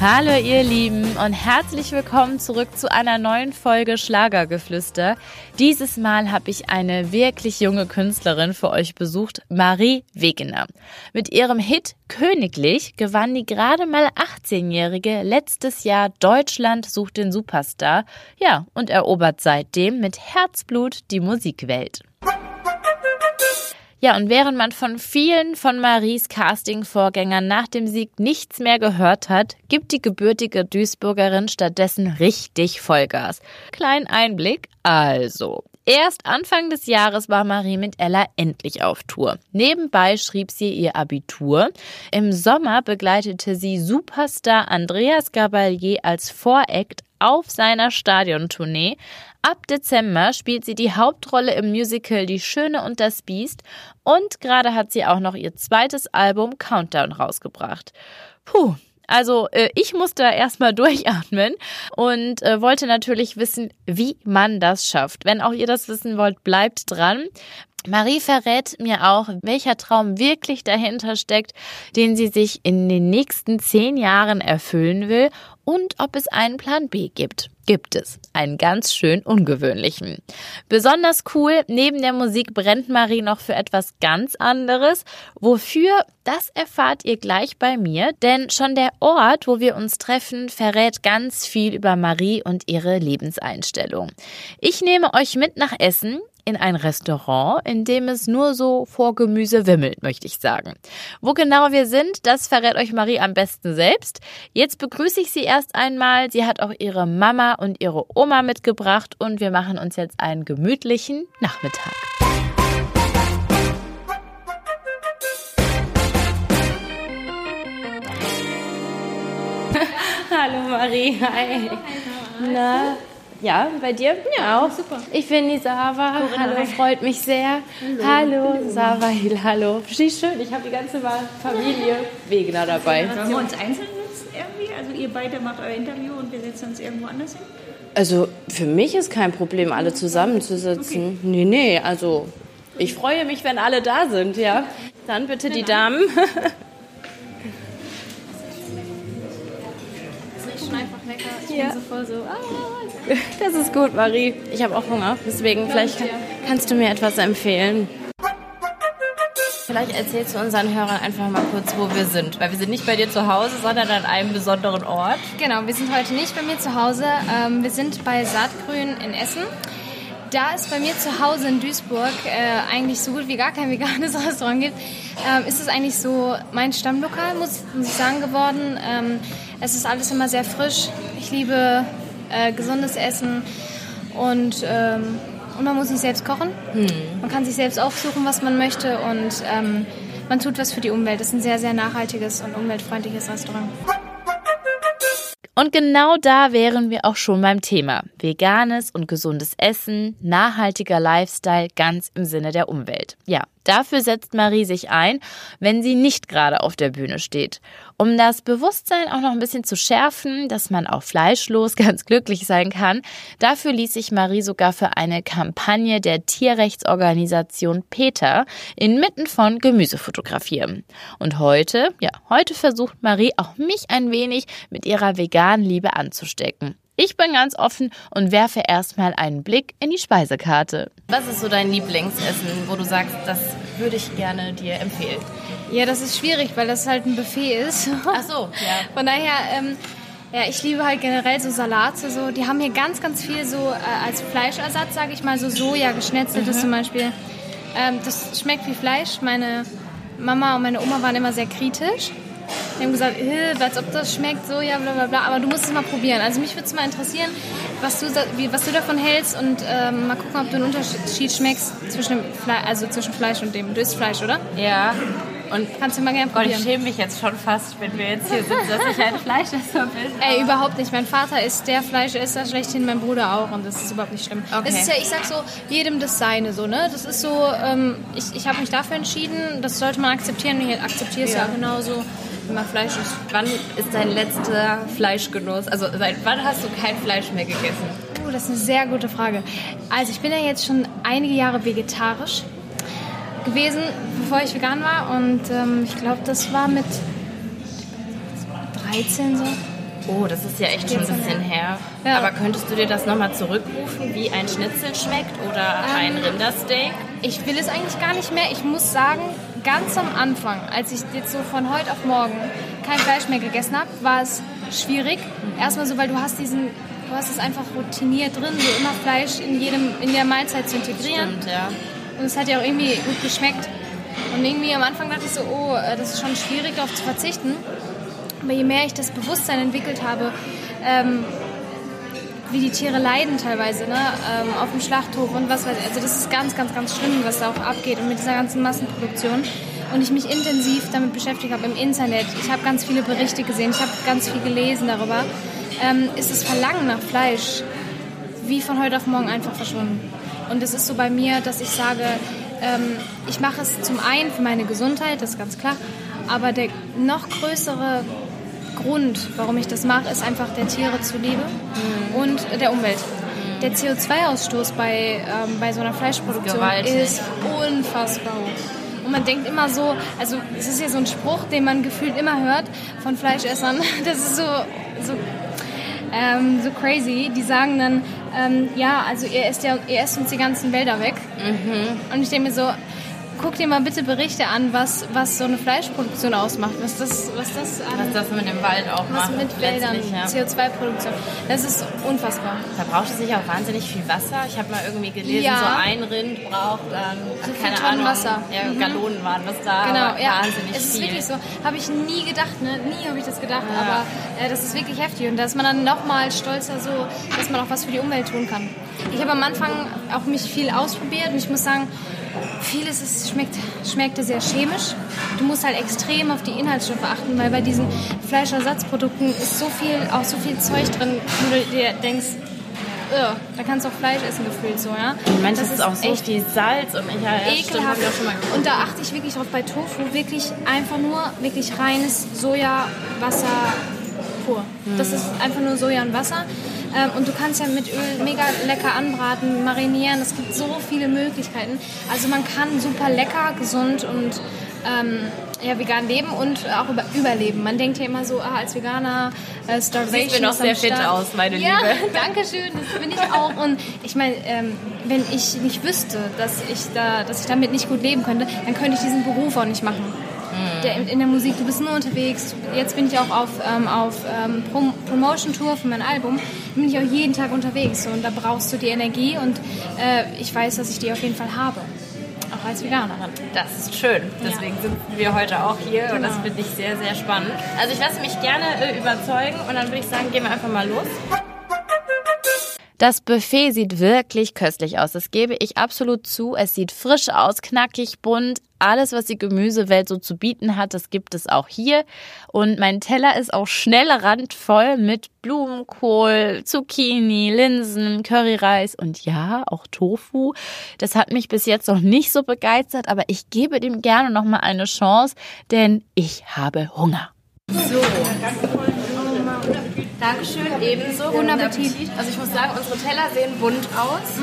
Hallo ihr Lieben und herzlich willkommen zurück zu einer neuen Folge Schlagergeflüster. Dieses Mal habe ich eine wirklich junge Künstlerin für euch besucht, Marie Wegener. Mit ihrem Hit Königlich gewann die gerade mal 18-Jährige letztes Jahr Deutschland sucht den Superstar, ja, und erobert seitdem mit Herzblut die Musikwelt. Ja, und während man von vielen von Maries Casting-Vorgängern nach dem Sieg nichts mehr gehört hat, gibt die gebürtige Duisburgerin stattdessen richtig Vollgas. Kleinen Einblick, also. Erst Anfang des Jahres war Marie mit Ella endlich auf Tour. Nebenbei schrieb sie ihr Abitur. Im Sommer begleitete sie Superstar Andreas Gabalier als Voreact auf seiner Stadiontournee. Ab Dezember spielt sie die Hauptrolle im Musical Die Schöne und das Biest und gerade hat sie auch noch ihr zweites Album Countdown rausgebracht. Puh, also äh, ich musste erstmal durchatmen und äh, wollte natürlich wissen, wie man das schafft. Wenn auch ihr das wissen wollt, bleibt dran. Marie verrät mir auch, welcher Traum wirklich dahinter steckt, den sie sich in den nächsten zehn Jahren erfüllen will und ob es einen Plan B gibt. Gibt es. Einen ganz schön ungewöhnlichen. Besonders cool, neben der Musik brennt Marie noch für etwas ganz anderes. Wofür, das erfahrt ihr gleich bei mir, denn schon der Ort, wo wir uns treffen, verrät ganz viel über Marie und ihre Lebenseinstellung. Ich nehme euch mit nach Essen in ein Restaurant, in dem es nur so vor Gemüse wimmelt, möchte ich sagen. Wo genau wir sind, das verrät euch Marie am besten selbst. Jetzt begrüße ich sie erst einmal. Sie hat auch ihre Mama und ihre Oma mitgebracht und wir machen uns jetzt einen gemütlichen Nachmittag. Hallo Marie, hi. Na, ja, bei dir? Ja, auch. Super. Ich bin die Sava. Hallo, freut mich sehr. Hallo, hallo Savail, hallo. Wie schön, ich habe die ganze Familie Wegener dabei. Sollen wir uns einzeln sitzen irgendwie? Also ihr beide macht euer Interview und wir setzen uns irgendwo anders hin? Also für mich ist kein Problem, alle zusammenzusitzen. Okay. Nee, nee, also ich freue mich, wenn alle da sind, ja. Dann bitte die Damen. Ich ja. bin so voll so. Ah. Das ist gut, Marie. Ich habe auch Hunger. Deswegen, vielleicht kann, kannst du mir etwas empfehlen. Vielleicht erzählst du unseren Hörern einfach mal kurz, wo wir sind. Weil wir sind nicht bei dir zu Hause, sondern an einem besonderen Ort. Genau, wir sind heute nicht bei mir zu Hause. Ähm, wir sind bei Saatgrün in Essen. Da es bei mir zu Hause in Duisburg äh, eigentlich so gut wie gar kein veganes Restaurant gibt, ähm, ist es eigentlich so mein Stammlokal, muss, muss ich sagen, geworden. Ähm, es ist alles immer sehr frisch. Ich liebe äh, gesundes Essen und, ähm, und man muss nicht selbst kochen. Hm. Man kann sich selbst aufsuchen, was man möchte und ähm, man tut was für die Umwelt. Es ist ein sehr, sehr nachhaltiges und umweltfreundliches Restaurant. Und genau da wären wir auch schon beim Thema. Veganes und gesundes Essen, nachhaltiger Lifestyle ganz im Sinne der Umwelt. Ja, Dafür setzt Marie sich ein, wenn sie nicht gerade auf der Bühne steht. Um das Bewusstsein auch noch ein bisschen zu schärfen, dass man auch fleischlos ganz glücklich sein kann, dafür ließ sich Marie sogar für eine Kampagne der Tierrechtsorganisation PETA inmitten von Gemüse fotografieren. Und heute, ja, heute versucht Marie auch mich ein wenig mit ihrer veganen Liebe anzustecken. Ich bin ganz offen und werfe erstmal einen Blick in die Speisekarte. Was ist so dein Lieblingsessen, wo du sagst, das würde ich gerne dir empfehlen? Ja, das ist schwierig, weil das halt ein Buffet ist. Ach so, ja. Von daher, ähm, ja, ich liebe halt generell so Salate. So. Die haben hier ganz, ganz viel so äh, als Fleischersatz, sage ich mal, so Soja geschnetzeltes mhm. zum Beispiel. Ähm, das schmeckt wie Fleisch. Meine Mama und meine Oma waren immer sehr kritisch. Die haben gesagt, als ob das schmeckt, so, ja, bla bla bla. Aber du musst es mal probieren. Also mich würde es mal interessieren, was du, wie, was du davon hältst und ähm, mal gucken, ob du einen Unterschied schmeckst zwischen, dem Fle also zwischen Fleisch und dem. Du isst Fleisch, oder? Ja. Und kannst du mal gerne probieren. Gott, ich schäme mich jetzt schon fast, wenn wir jetzt hier sind, dass ich ein Fleischesser bin. Ey, überhaupt nicht. Mein Vater ist der Fleischesser schlechthin, mein Bruder auch und das ist überhaupt nicht schlimm. Okay. Es ist ja, ich sag so, jedem das Seine so, ne? Das ist so, ähm, ich, ich habe mich dafür entschieden, das sollte man akzeptieren ich akzeptiere es ja. ja genauso immer Fleisch ist. Wann ist dein letzter Fleischgenuss? Also seit wann hast du kein Fleisch mehr gegessen? Uh, das ist eine sehr gute Frage. Also ich bin ja jetzt schon einige Jahre vegetarisch gewesen, bevor ich vegan war. Und ähm, ich glaube, das war mit 13 so. Oh, das ist ja echt schon ein bisschen her. Ja. Aber könntest du dir das nochmal zurückrufen, wie ein Schnitzel schmeckt oder ein Ähm, Rindersteak? Ich will es eigentlich gar nicht mehr. Ich muss sagen, ganz am Anfang, als ich jetzt so von heute auf morgen kein Fleisch mehr gegessen habe, war es schwierig. Erstmal so, weil du hast diesen, du hast es einfach routiniert drin, so immer Fleisch in jedem, in der Mahlzeit zu integrieren. Stimmt, ja. Und es hat ja auch irgendwie gut geschmeckt. Und irgendwie am Anfang dachte ich so, oh, äh, das ist schon schwierig, darauf zu verzichten. Aber je mehr ich das Bewusstsein entwickelt habe, ähm, wie die Tiere leiden teilweise, ne? ähm, auf dem Schlachthof und was weiß ich. Also das ist ganz, ganz, ganz schlimm, was da auch abgeht und mit dieser ganzen Massenproduktion. Und ich mich intensiv damit beschäftigt habe im Internet. Ich habe ganz viele Berichte gesehen, ich habe ganz viel gelesen darüber. Ähm, ist das Verlangen nach Fleisch wie von heute auf morgen einfach verschwunden. Und es ist so bei mir, dass ich sage, ähm, ich mache es zum einen für meine Gesundheit, das ist ganz klar, aber der noch größere Grund, warum ich das mache, ist einfach der Tiere zuliebe und der Umwelt. Der CO2-Ausstoß bei, ähm, bei so einer Fleischproduktion Gewaltig. ist unfassbar hoch. Und man denkt immer so, also es ist ja so ein Spruch, den man gefühlt immer hört von Fleischessern. Das ist so, so ähm, so crazy. Die sagen dann, ähm, ja, also ihr esst, ja, ihr esst uns die ganzen Wälder weg. Und ich denke mir so, guck dir mal bitte Berichte an, was, was so eine Fleischproduktion ausmacht. Was das, was das an, Was das mit dem Wald auch was macht. mit Wäldern, ja. CO2-Produktion. Das ist unfassbar. Verbraucht es sich auch wahnsinnig viel Wasser? Ich habe mal irgendwie gelesen, Ja. so ein Rind braucht dann, So keine Tonnen Ahnung, Wasser. Ja, Mhm. Gallonen waren das da, Genau, ja. wahnsinnig es ist viel. wirklich so. Habe ich nie gedacht, ne? Nie habe ich das gedacht. Aber äh, das ist wirklich heftig. Und da ist man dann nochmal stolzer so, dass man auch was für die Umwelt tun kann. Ich habe am Anfang auch mich viel ausprobiert und ich muss sagen, vieles ist, schmeckt, schmeckte sehr chemisch. Du musst halt extrem auf die Inhaltsstoffe achten, weil bei diesen Fleischersatzprodukten ist so viel, auch so viel Zeug drin, wo du dir denkst, "Ugh, da kannst du auch Fleisch essen gefühlt so, ja. Manches Das ist auch so echt viel Salz und ich ja, ja, stimmt, ekelhaft. ich auch schon mal geguckt. Und da achte ich wirklich drauf bei Tofu, wirklich einfach nur wirklich reines Sojawasser pur. Das ist einfach nur Soja und Wasser. Ähm, und du kannst ja mit Öl mega lecker anbraten, marinieren. Es gibt so viele Möglichkeiten. Also man kann super lecker, gesund und ähm, ja, vegan leben und auch über, überleben. Man denkt ja immer so, ah, als Veganer, äh, Starvation Siehst mir noch sehr fit aus, meine ja, Liebe. danke schön, das bin ich auch. Und ich meine, ähm, wenn ich nicht wüsste, dass ich, da, dass ich damit nicht gut leben könnte, dann könnte ich diesen Beruf auch nicht machen. Der, in der Musik, du bist nur unterwegs. Jetzt bin ich auch auf, ähm, auf ähm, Prom Promotion-Tour für mein Album. Da bin ich auch jeden Tag unterwegs. Und da brauchst du die Energie und äh, ich weiß, dass ich die auf jeden Fall habe. Auch als Veganerin. Das ist schön. Deswegen sind wir heute auch hier und das Genau. finde ich sehr, sehr spannend. Also ich lasse mich gerne äh, überzeugen und dann würde ich sagen, gehen wir einfach mal los. Das Buffet sieht wirklich köstlich aus. Das gebe ich absolut zu. Es sieht frisch aus, knackig, bunt. Alles, was die Gemüsewelt so zu bieten hat, das gibt es auch hier. Und mein Teller ist auch schnell randvoll mit Blumenkohl, Zucchini, Linsen, Curryreis und ja, auch Tofu. Das hat mich bis jetzt noch nicht so begeistert, aber ich gebe dem gerne noch mal eine Chance, denn ich habe Hunger. So. Dankeschön, ebenso. Guten Appetit. Also ich muss sagen, unsere Teller sehen bunt aus.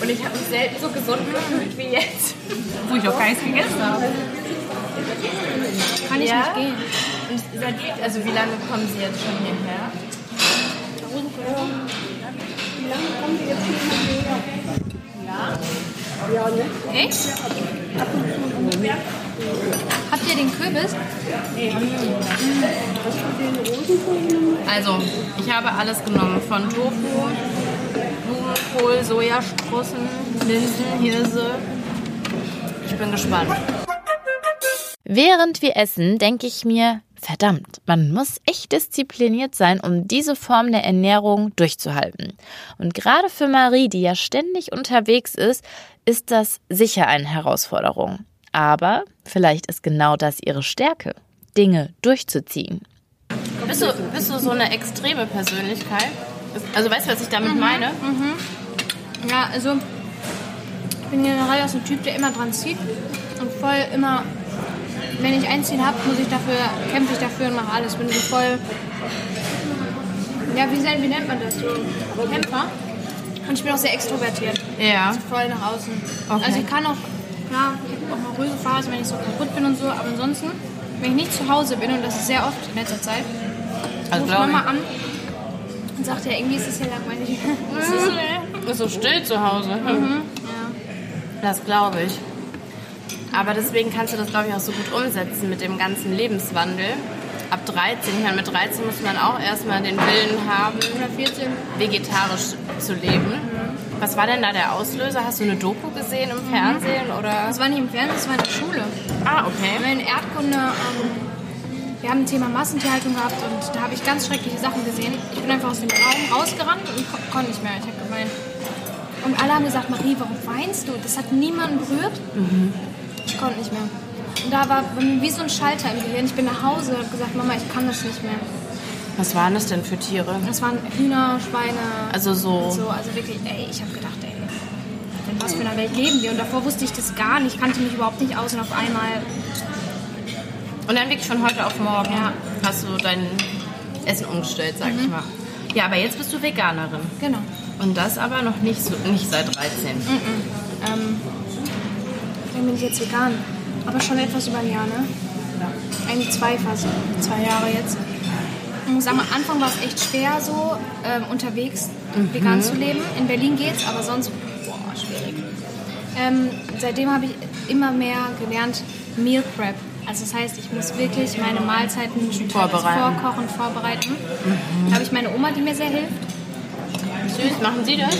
Und ich habe mich selten so gesund gefühlt wie jetzt. Wo ich auch keins gegessen habe. Kann ich Ja? nicht gehen. Und seitdem, also wie lange kommen Sie jetzt schon hierher? Echt? Habt ihr den Kürbis? Also, ich habe alles genommen. Von Tofu, Blumenkohl, Sojasprossen, Linsen, Hirse. Ich bin gespannt. Während wir essen, denke ich mir, verdammt, man muss echt diszipliniert sein, um diese Form der Ernährung durchzuhalten. Und gerade für Marie, die ja ständig unterwegs ist, ist das sicher eine Herausforderung. Aber vielleicht ist genau das ihre Stärke, Dinge durchzuziehen. Bist du, bist du so eine extreme Persönlichkeit? Also weißt du, was ich damit meine? Ja, also ich bin generell auch so ein Typ, der immer dran zieht und voll immer, wenn ich ein Ziel habe, muss ich dafür, kämpfe ich dafür und mache alles. Bin so voll, ja, wie, nennt- wie nennt man das so? Kämpfer? Und ich bin auch sehr extrovertiert. Ja. Also voll nach außen. Okay. Also ich kann auch, klar, ich habe auch mal ruhige Phasen, wenn ich so kaputt bin und so, aber ansonsten, wenn ich nicht zu Hause bin, und das ist sehr oft in letzter Zeit, Also ruft Mama an und sagt, ja, irgendwie ist es hier langweilig. Ist so, still zu Hause. Ja. Das glaube ich. Aber deswegen kannst du das, glaube ich, auch so gut umsetzen mit dem ganzen Lebenswandel. Ab 13, ich meine, mit 13 muss man auch erstmal den Willen haben, Oder 14. vegetarisch zu leben. Was war denn da der Auslöser? Hast du eine Doku gesehen im Fernsehen oder? Das war nicht im Fernsehen, das war in der Schule. Ah, okay. Wir haben in Erdkunde, ähm, wir haben ein Thema Massentierhaltung gehabt und da habe ich ganz schreckliche Sachen gesehen. Ich bin einfach aus dem Raum rausgerannt und ko konnte nicht mehr. Ich habe geweint. Und alle haben gesagt, Marie, warum weinst du? Das hat niemanden berührt. Ich konnte nicht mehr. Und da war wie so ein Schalter im Gehirn. Ich bin nach Hause und habe gesagt, Mama, ich kann das nicht mehr. Was waren das denn für Tiere? Das waren Hühner, Schweine. Also so. So, also wirklich, ey, ich habe gedacht, ey, in was für einer Welt leben wir? Und davor wusste ich das gar nicht, kannte mich überhaupt nicht aus und auf einmal, Und dann wirklich von heute auf morgen Ja. hast du dein Essen umgestellt, sag ich mal. Ja, aber jetzt bist du Veganerin. genau. Und das aber noch nicht, so, nicht seit 13. Ähm, dann bin ich jetzt vegan. Aber schon etwas über ein Jahr, ne? Eigentlich zwei fast. Zwei Jahre jetzt. Ich muss sagen, am Anfang war es echt schwer, so ähm, unterwegs vegan zu leben. In Berlin geht's, aber sonst, boah, schwierig. Ähm, seitdem habe ich immer mehr gelernt, Meal Prep. Also das heißt, ich muss wirklich meine Mahlzeiten Vorbereiten. vorkochen, vorbereiten. Da habe ich meine Oma, die mir sehr hilft. Süß, machen Sie das?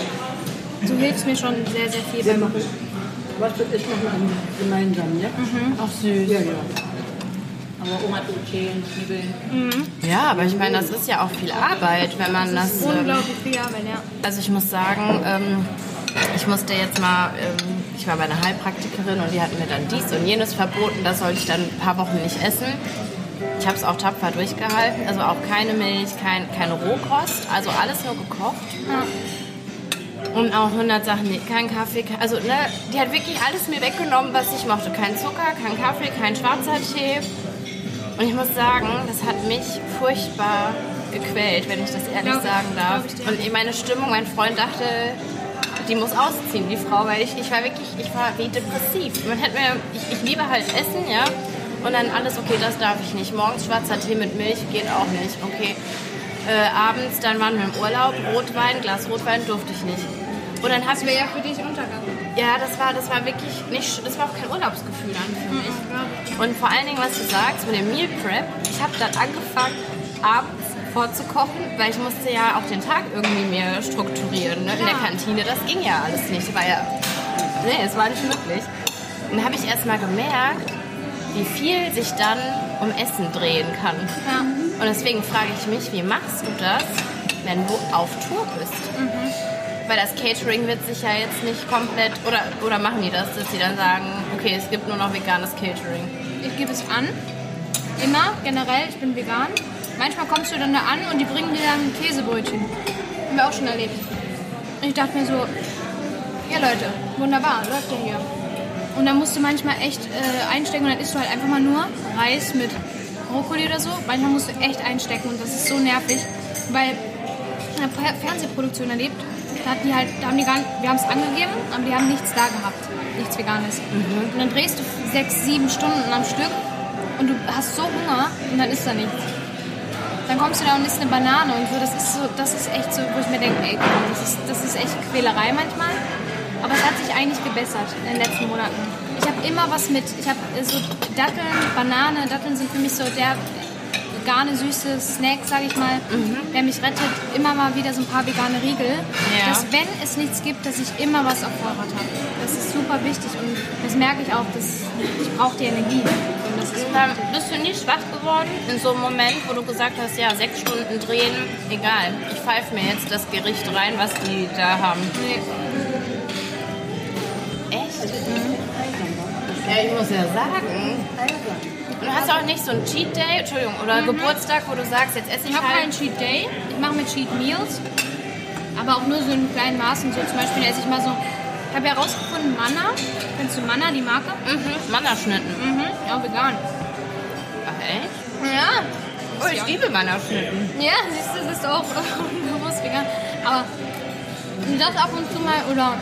Du hilfst mir schon sehr, sehr viel beim machen, was wird ich machen gemeinsam, ja? Auch süß. Ja, ja. Aber Oma tut schälen, schnibbeln. Ja, aber ich meine, das ist ja auch viel Arbeit, wenn man das. Ähm, Unglaublich viel Arbeit, ja. also ich muss sagen, ähm, ich musste jetzt mal, ähm, ich war bei einer Heilpraktikerin und die hat mir dann dies und jenes verboten, das sollte ich dann ein paar Wochen nicht essen. Ich habe es auch tapfer durchgehalten, also auch keine Milch, kein, keine Rohkost, also alles nur gekocht. Und auch 100 Sachen, nee, kein Kaffee, also ne, die hat wirklich alles mir weggenommen, was ich mochte. Kein Zucker, kein Kaffee, kein schwarzer Tee. Und ich muss sagen, das hat mich furchtbar gequält, wenn ich das ehrlich Glaub- sagen darf. ich. Und in meine Stimmung, mein Freund dachte, die muss ausziehen, die Frau, weil ich, ich war wirklich, ich war wie depressiv. Man hat mir, ich, ich liebe halt Essen, ja. Und dann alles, okay, das darf ich nicht. Morgens schwarzer Tee mit Milch geht auch nicht, okay. Äh, abends, dann waren wir im Urlaub, Rotwein, Glas Rotwein durfte ich nicht. Und dann hast Das wäre ja für dich Untergang. ja, das war, das war wirklich nicht, das war auch kein Urlaubsgefühl dann für mich. Und vor allen Dingen, was du sagst mit dem Meal Prep, ich habe dann angefangen, abends vorzukochen, weil ich musste ja auch den Tag irgendwie mehr strukturieren. Ne? In der. Kantine, das ging ja alles nicht. War ja, nee, es war nicht möglich. Und dann habe ich erst mal gemerkt, wie viel sich dann um Essen drehen kann. Ja. Und deswegen frage ich mich, wie machst du das, wenn du auf Tour bist? Weil das Catering wird sich ja jetzt nicht komplett, oder, oder machen die das, dass sie dann sagen, okay, es gibt nur noch veganes Catering. Ich gebe es an. Immer, generell, ich bin vegan. Manchmal kommst du dann da an und die bringen dir dann Käsebrötchen. Haben wir auch schon erlebt. Und ich dachte mir so, ja Leute, wunderbar, läuft ja hier. Und dann musst du manchmal echt äh, einstecken und dann isst du halt einfach mal nur Reis mit Brokkoli oder so. Manchmal musst du echt einstecken und das ist so nervig, weil eine Fer- Fernsehproduktion erlebt, da, hat die halt, da haben die gar, wir haben es angegeben, aber die haben nichts da gehabt, nichts Veganes. Und dann drehst du sechs, sieben Stunden am Stück und du hast so Hunger und dann ist da nichts. Dann kommst du da und isst eine Banane und so. Das ist so, das ist echt so, wo ich mir denke, ey, das ist, das ist echt Quälerei manchmal. Aber es hat sich eigentlich gebessert in den letzten Monaten. Ich habe immer was mit. Ich habe so Datteln, Banane. Datteln sind für mich so der vegane, süße Snack, sage ich mal, der mich rettet. Immer mal wieder so ein paar vegane Riegel. Ja. Dass, wenn es nichts gibt, dass ich immer was auf Vorrat habe. Das ist super wichtig und das merke ich auch. Dass ich brauche die Energie. Und das ist Und dann bist du nie schwach geworden in so einem Moment, wo du gesagt hast, ja, sechs Stunden drehen, egal. Ich pfeife mir jetzt das Gericht rein, was die da haben. nee, Echt? Ja, ich muss ja sagen. Du hast auch nicht so einen Cheat Day, Entschuldigung, oder Geburtstag, wo du sagst, jetzt esse ich Ich habe halt. keinen Cheat Day. Ich mache mir Cheat Meals. Aber auch nur so in kleinen Maßen. So zum Beispiel esse ich mal so. Ich habe herausgefunden, Manna. Kennst du Manna, die Marke? Mhm, Mannerschnitten. Mhm. Ja, vegan. Ach, echt? Ja. Oh, ich liebe Mannerschnitten. Ja, siehst du, das ist auch bewusst vegan. Aber das ab und zu mal, oder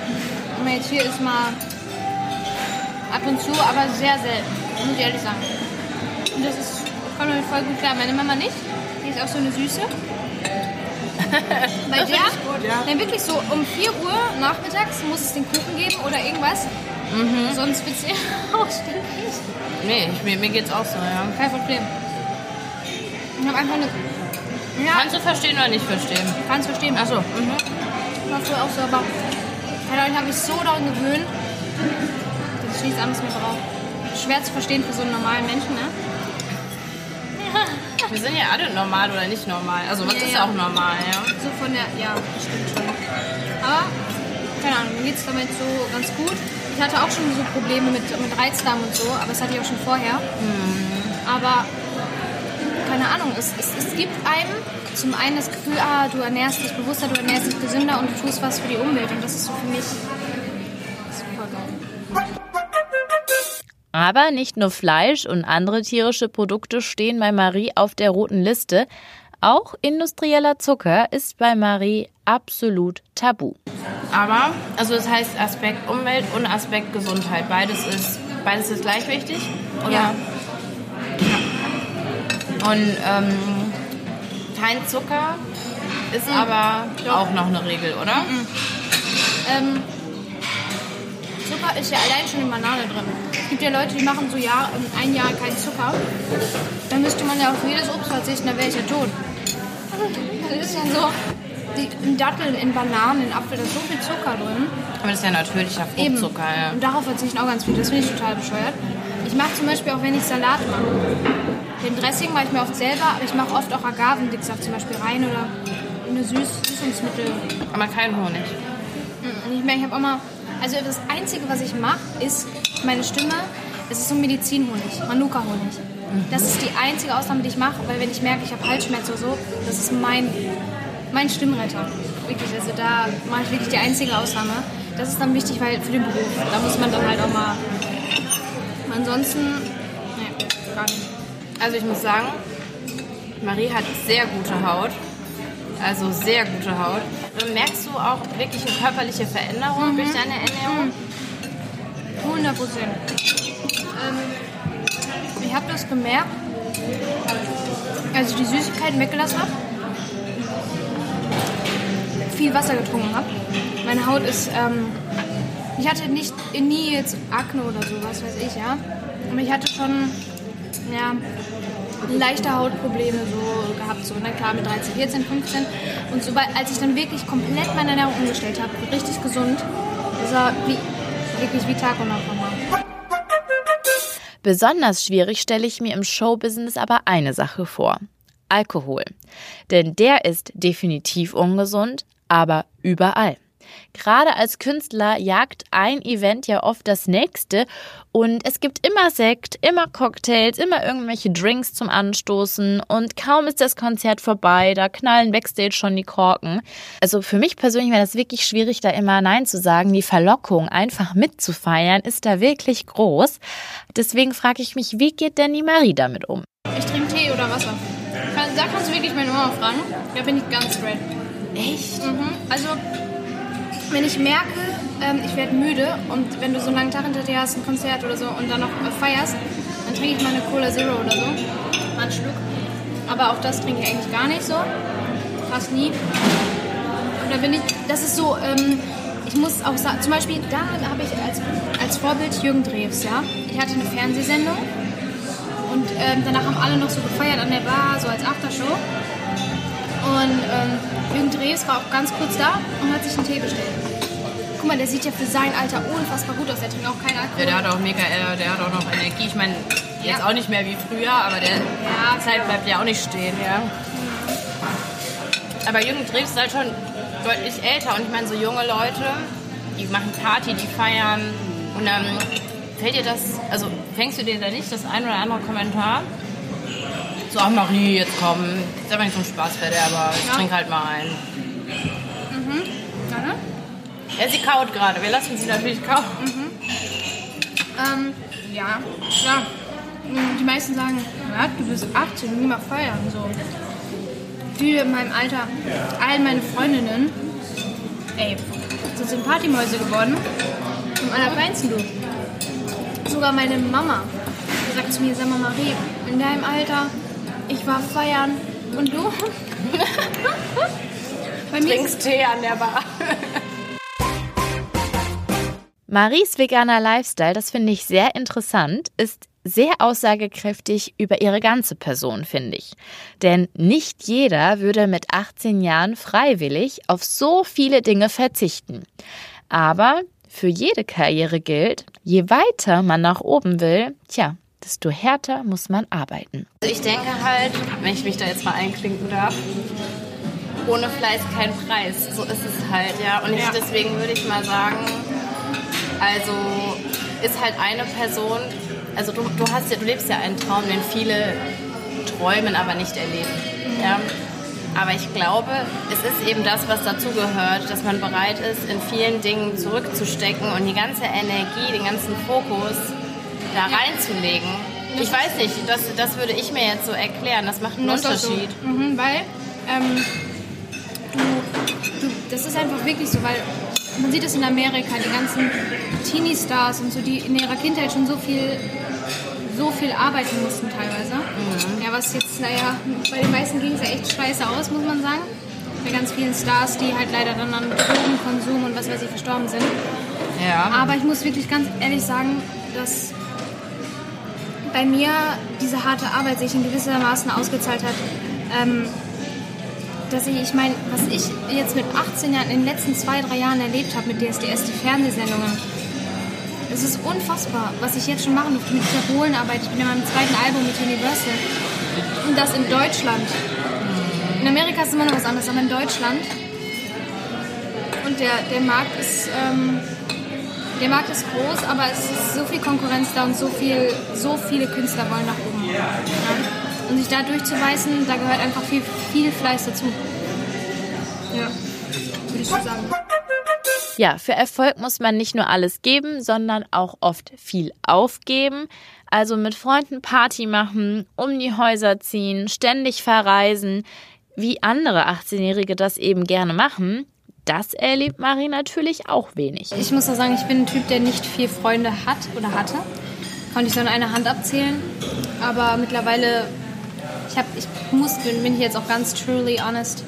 jetzt hier ist mal ab und zu, aber sehr selten, muss ich ehrlich sagen. Und das ist, kommt mir voll gut klar. Meine Mama nicht, die ist auch so eine Süße. Bei der, dann wirklich so um 4 Uhr nachmittags muss es den Kuchen geben oder irgendwas. Sonst wird sie auch stinkig. Nee, ich, mir, mir geht's auch so, ja. Kein Problem. Ich habe einfach eine. Ja, Kannst du verstehen oder nicht verstehen? ich kann es verstehen. Achso. Mhm. war früher auch so, aber ich habe mich so daran gewöhnt, dass ich nichts anderes mehr brauche. Schwer zu verstehen für so einen normalen Menschen, ne? Wir sind ja alle normal oder nicht normal. Also was Ja, ist ja. auch normal, ja? So von der, ja, stimmt schon. Aber, keine Ahnung, mir geht es damit so ganz gut. Ich hatte auch schon so Probleme mit, mit Reizdarm und so, aber das hatte ich auch schon vorher. Aber, keine Ahnung, es, es, es gibt einem zum einen das Gefühl, ah, du ernährst dich bewusster, du ernährst dich gesünder und du tust was für die Umwelt. Und das ist so für mich Aber nicht nur Fleisch und andere tierische Produkte stehen bei Marie auf der roten Liste. Auch industrieller Zucker ist bei Marie absolut tabu. Aber, also das heißt Aspekt Umwelt und Aspekt Gesundheit. Beides ist, beides ist gleich wichtig? Oder? Ja. Und ähm, kein Zucker ist aber auch noch eine Regel, oder? Ähm, Zucker ist ja allein schon in Banane drin. Es gibt ja Leute, die machen so Jahr, ein Jahr keinen Zucker. Dann müsste man ja auf jedes Obst verzichten, dann wäre ich ja tot. Das ist ja so. Die, in Datteln, in Bananen, in Apfel, da ist so viel Zucker drin. Aber das ist ja natürlicher Eben. Fruchtzucker, ja. Und darauf verzichten auch ganz viel. Das finde ich total bescheuert. Ich mache zum Beispiel auch, wenn ich Salat mache. Den Dressing mache ich mir oft selber, aber ich mache oft auch Agavendicksaft zum Beispiel rein oder eine Süß Süßungsmittel. Aber kein Honig. Und ich merke, ich habe auch mal, also das Einzige, was ich mache, ist meine Stimme. Es ist so Medizinhonig, Manuka-Honig. Das ist die einzige Ausnahme, die ich mache, weil wenn ich merke, ich habe Halsschmerzen oder so, das ist mein, mein Stimmretter. Wirklich, also da mache ich wirklich die einzige Ausnahme. Das ist dann wichtig, weil für den Beruf, da muss man dann halt auch mal. Ansonsten, nee, gar nicht. Also ich muss sagen, Marie hat sehr gute Haut. Also sehr gute Haut. Und merkst du auch wirklich eine körperliche Veränderung durch deine Ernährung? 100 Prozent. Ähm, ich habe das gemerkt, als ich die Süßigkeiten weggelassen habe, viel Wasser getrunken habe. Meine Haut ist, ähm, ich hatte nicht nie jetzt Akne oder so, was weiß ich, ja. Aber ich hatte schon, ja, leichte Hautprobleme so gehabt, so, na klar, mit 13, 14, 15. Und sobald, als ich dann wirklich komplett meine Ernährung umgestellt habe, richtig gesund, das war wie, wirklich wie Tag und Nacht nochmal. Besonders schwierig stelle ich mir im Showbusiness aber eine Sache vor. Alkohol. Denn der ist definitiv ungesund, aber überall. Gerade als Künstler jagt ein Event ja oft das nächste und es gibt immer Sekt, immer Cocktails, immer irgendwelche Drinks zum Anstoßen und kaum ist das Konzert vorbei, da knallen Backstage schon die Korken. Also für mich persönlich wäre das wirklich schwierig, da immer Nein zu sagen. Die Verlockung, einfach mitzufeiern, ist da wirklich groß. Deswegen frage ich mich, wie geht denn die Marie damit um? Ich trinke Tee oder Wasser. Da kannst du wirklich meine Mama fragen. Da bin ich ganz straight. Echt? Mhm. Also, wenn ich merke, ähm, ich werde müde und wenn du so einen langen Tag hinter dir hast, ein Konzert oder so und dann noch äh, feierst, dann trinke ich mal eine Cola Zero oder so. Mal einen Schluck. Aber auch das trinke ich eigentlich gar nicht so. Fast nie. Und da bin ich, das ist so, ähm, ich muss auch sagen, zum Beispiel, da habe ich als, als Vorbild Jürgen Drews, ja. Ich hatte eine Fernsehsendung und ähm, danach haben alle noch so gefeiert an der Bar, so als Aftershow. Und ähm, Jürgen Drews war auch ganz kurz da und hat sich einen Tee bestellt. Guck mal, der sieht ja für sein Alter unfassbar gut aus. Der trinkt auch keinen Alkohol. Ja, der hat auch mega, äh, der hat auch noch Energie. Ich meine, jetzt Ja. auch nicht mehr wie früher, aber der Ja, Zeit bleibt ja auch nicht stehen, ja. Aber Jürgen Drews ist halt schon deutlich älter und ich meine, so junge Leute, die machen Party, die feiern und dann fällt dir das, also fängst du dir da nicht das ein oder andere Kommentar? So, ach Marie, jetzt komm, ist aber nicht so ein Spaßverderber, ich Ja. trink halt mal ein. Ja, ne? Ja, sie kaut gerade, wir lassen sie natürlich kauen. Ähm, ja, klar. Mm, Die meisten sagen, ja, du bist 18, geh mal feiern. So. Viele in meinem Alter, all meine Freundinnen, ey, so sind Partymäuse geworden. Am allerkleinsten du. Sogar meine Mama sagt zu mir, sag mal Marie, in deinem Alter, ich war feiern und du? Bei mir ist, Trinkst Tee an der Bar. Maries veganer Lifestyle, das finde ich sehr interessant, ist sehr aussagekräftig über ihre ganze Person, finde ich. Denn nicht jeder würde mit 18 Jahren freiwillig auf so viele Dinge verzichten. Aber für jede Karriere gilt, je weiter man nach oben will, tja, desto härter muss man arbeiten. Also ich denke halt, wenn ich mich da jetzt mal einklinken darf, ohne Fleiß kein Preis. So ist es halt, ja. Und ich, deswegen würde ich mal sagen, also ist halt eine Person, also du, du hast ja, du lebst ja einen Traum, den viele träumen, aber nicht erleben. Ja. Aber ich glaube, es ist eben das, was dazugehört, dass man bereit ist, in vielen Dingen zurückzustecken und die ganze Energie, den ganzen Fokus da reinzulegen. Ich weiß nicht, das, das würde ich mir jetzt so erklären. Das macht einen Das auch so. Unterschied. Mhm, weil ähm, du, du, das ist einfach wirklich so, weil man sieht es in Amerika, die ganzen Teenie-Stars und so, die in ihrer Kindheit schon so viel, so viel arbeiten mussten teilweise. Ja, was jetzt, naja, bei den meisten ging es ja echt scheiße aus, muss man sagen. Bei ganz vielen Stars, die halt leider dann an Drogenkonsum und was weiß ich verstorben sind. Ja. Aber ich muss wirklich ganz ehrlich sagen, dass bei mir diese harte Arbeit sich in gewissermaßen ausgezahlt hat. Ähm, dass ich, ich meine, was ich jetzt mit 18 Jahren, in den letzten zwei, drei Jahren erlebt habe mit DSDS, die Fernsehsendungen, es ist unfassbar, was ich jetzt schon machen durfte mit dieser Bohlenarbeit. Ich bin in meinem zweiten Album mit Universal. Und das in Deutschland. In Amerika ist immer noch was anderes, aber in Deutschland. Und der, der Markt ist, ähm, der Markt ist groß, aber es ist so viel Konkurrenz da und so, viel, so viele Künstler wollen nach oben. Ja. Und sich da durchzubeißen, da gehört einfach viel, viel Fleiß dazu. Ja, würde ich so sagen. Ja, für Erfolg muss man nicht nur alles geben, sondern auch oft viel aufgeben. Also mit Freunden Party machen, um die Häuser ziehen, ständig verreisen, wie andere 18-Jährige das eben gerne machen. Das erlebt Marie natürlich auch wenig. Ich muss auch sagen, ich bin ein Typ, der nicht viel Freunde hat oder hatte. Konnte ich so an einer Hand abzählen. Aber mittlerweile, ich, hab, ich muss, bin, bin ich jetzt auch ganz truly honest,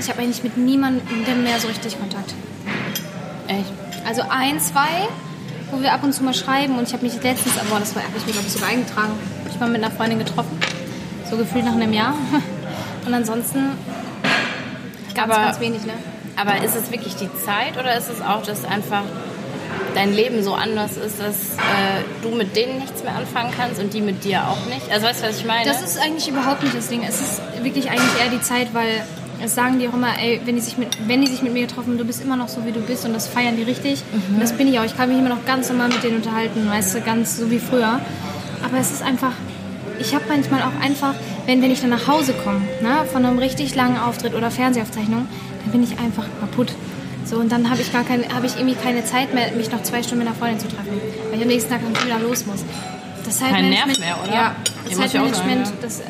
ich habe eigentlich mit niemandem mehr so richtig Kontakt. Echt? Also ein, zwei, wo wir ab und zu mal schreiben. Und ich habe mich letztens, aber das war habe ich mir glaube ich sogar eingetragen, ich mal mit einer Freundin getroffen. So gefühlt nach einem Jahr. Und ansonsten ganz, Aber- ganz wenig, ne? Aber ist es wirklich die Zeit oder ist es auch, dass einfach dein Leben so anders ist, dass äh, du mit denen nichts mehr anfangen kannst und die mit dir auch nicht? Also weißt du, was ich meine? Das ist eigentlich überhaupt nicht das Ding. Es ist wirklich eigentlich eher die Zeit, weil es sagen die auch immer, ey, wenn die sich mit, wenn die sich mit mir getroffen haben, du bist immer noch so, wie du bist und das feiern die richtig. Und das bin ich auch. Ich kann mich immer noch ganz normal mit denen unterhalten, weißt du, ganz so wie früher. Aber es ist einfach, ich habe manchmal auch einfach, wenn, wenn ich dann nach Hause komme, ne, von einem richtig langen Auftritt oder Fernsehaufzeichnung, dann bin ich einfach kaputt. So, und dann habe ich gar keine, habe ich irgendwie keine Zeit mehr, mich noch zwei Stunden mit einer Freundin zu treffen, weil ich am nächsten Tag dann wieder los muss. Das Kein Nerv mehr, oder? Ja, das Zeitmanagement, ja. das, äh,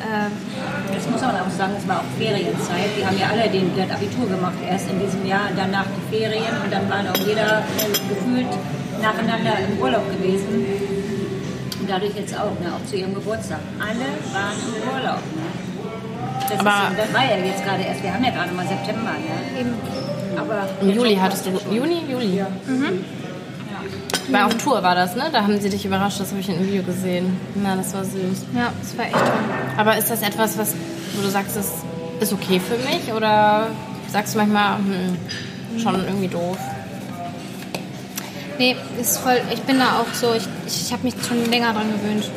Das muss man auch sagen, es war auch Ferienzeit. Die haben ja alle den, das Abitur gemacht, erst in diesem Jahr, danach die Ferien und dann war auch jeder äh, gefühlt nacheinander im Urlaub gewesen. Dadurch jetzt auch, ne, auch zu ihrem Geburtstag. Alle waren im Urlaub. Ne? Das, Aber- ist, das war ja jetzt gerade erst, wir haben ja gerade mal September. Ne? eben. Aber Im Juli hattest du. Juni? Juli? Bei auf Tour war das, ne? Da haben sie dich überrascht, das habe ich in einem Video gesehen. Na, das war süß. Ja, das war echt toll. Aber ist das etwas, was, wo du sagst, das ist okay für mich? Oder sagst du manchmal, hm, schon irgendwie doof? Nee, ist voll, ich bin da auch so, ich, ich, ich habe mich schon länger dran gewöhnt.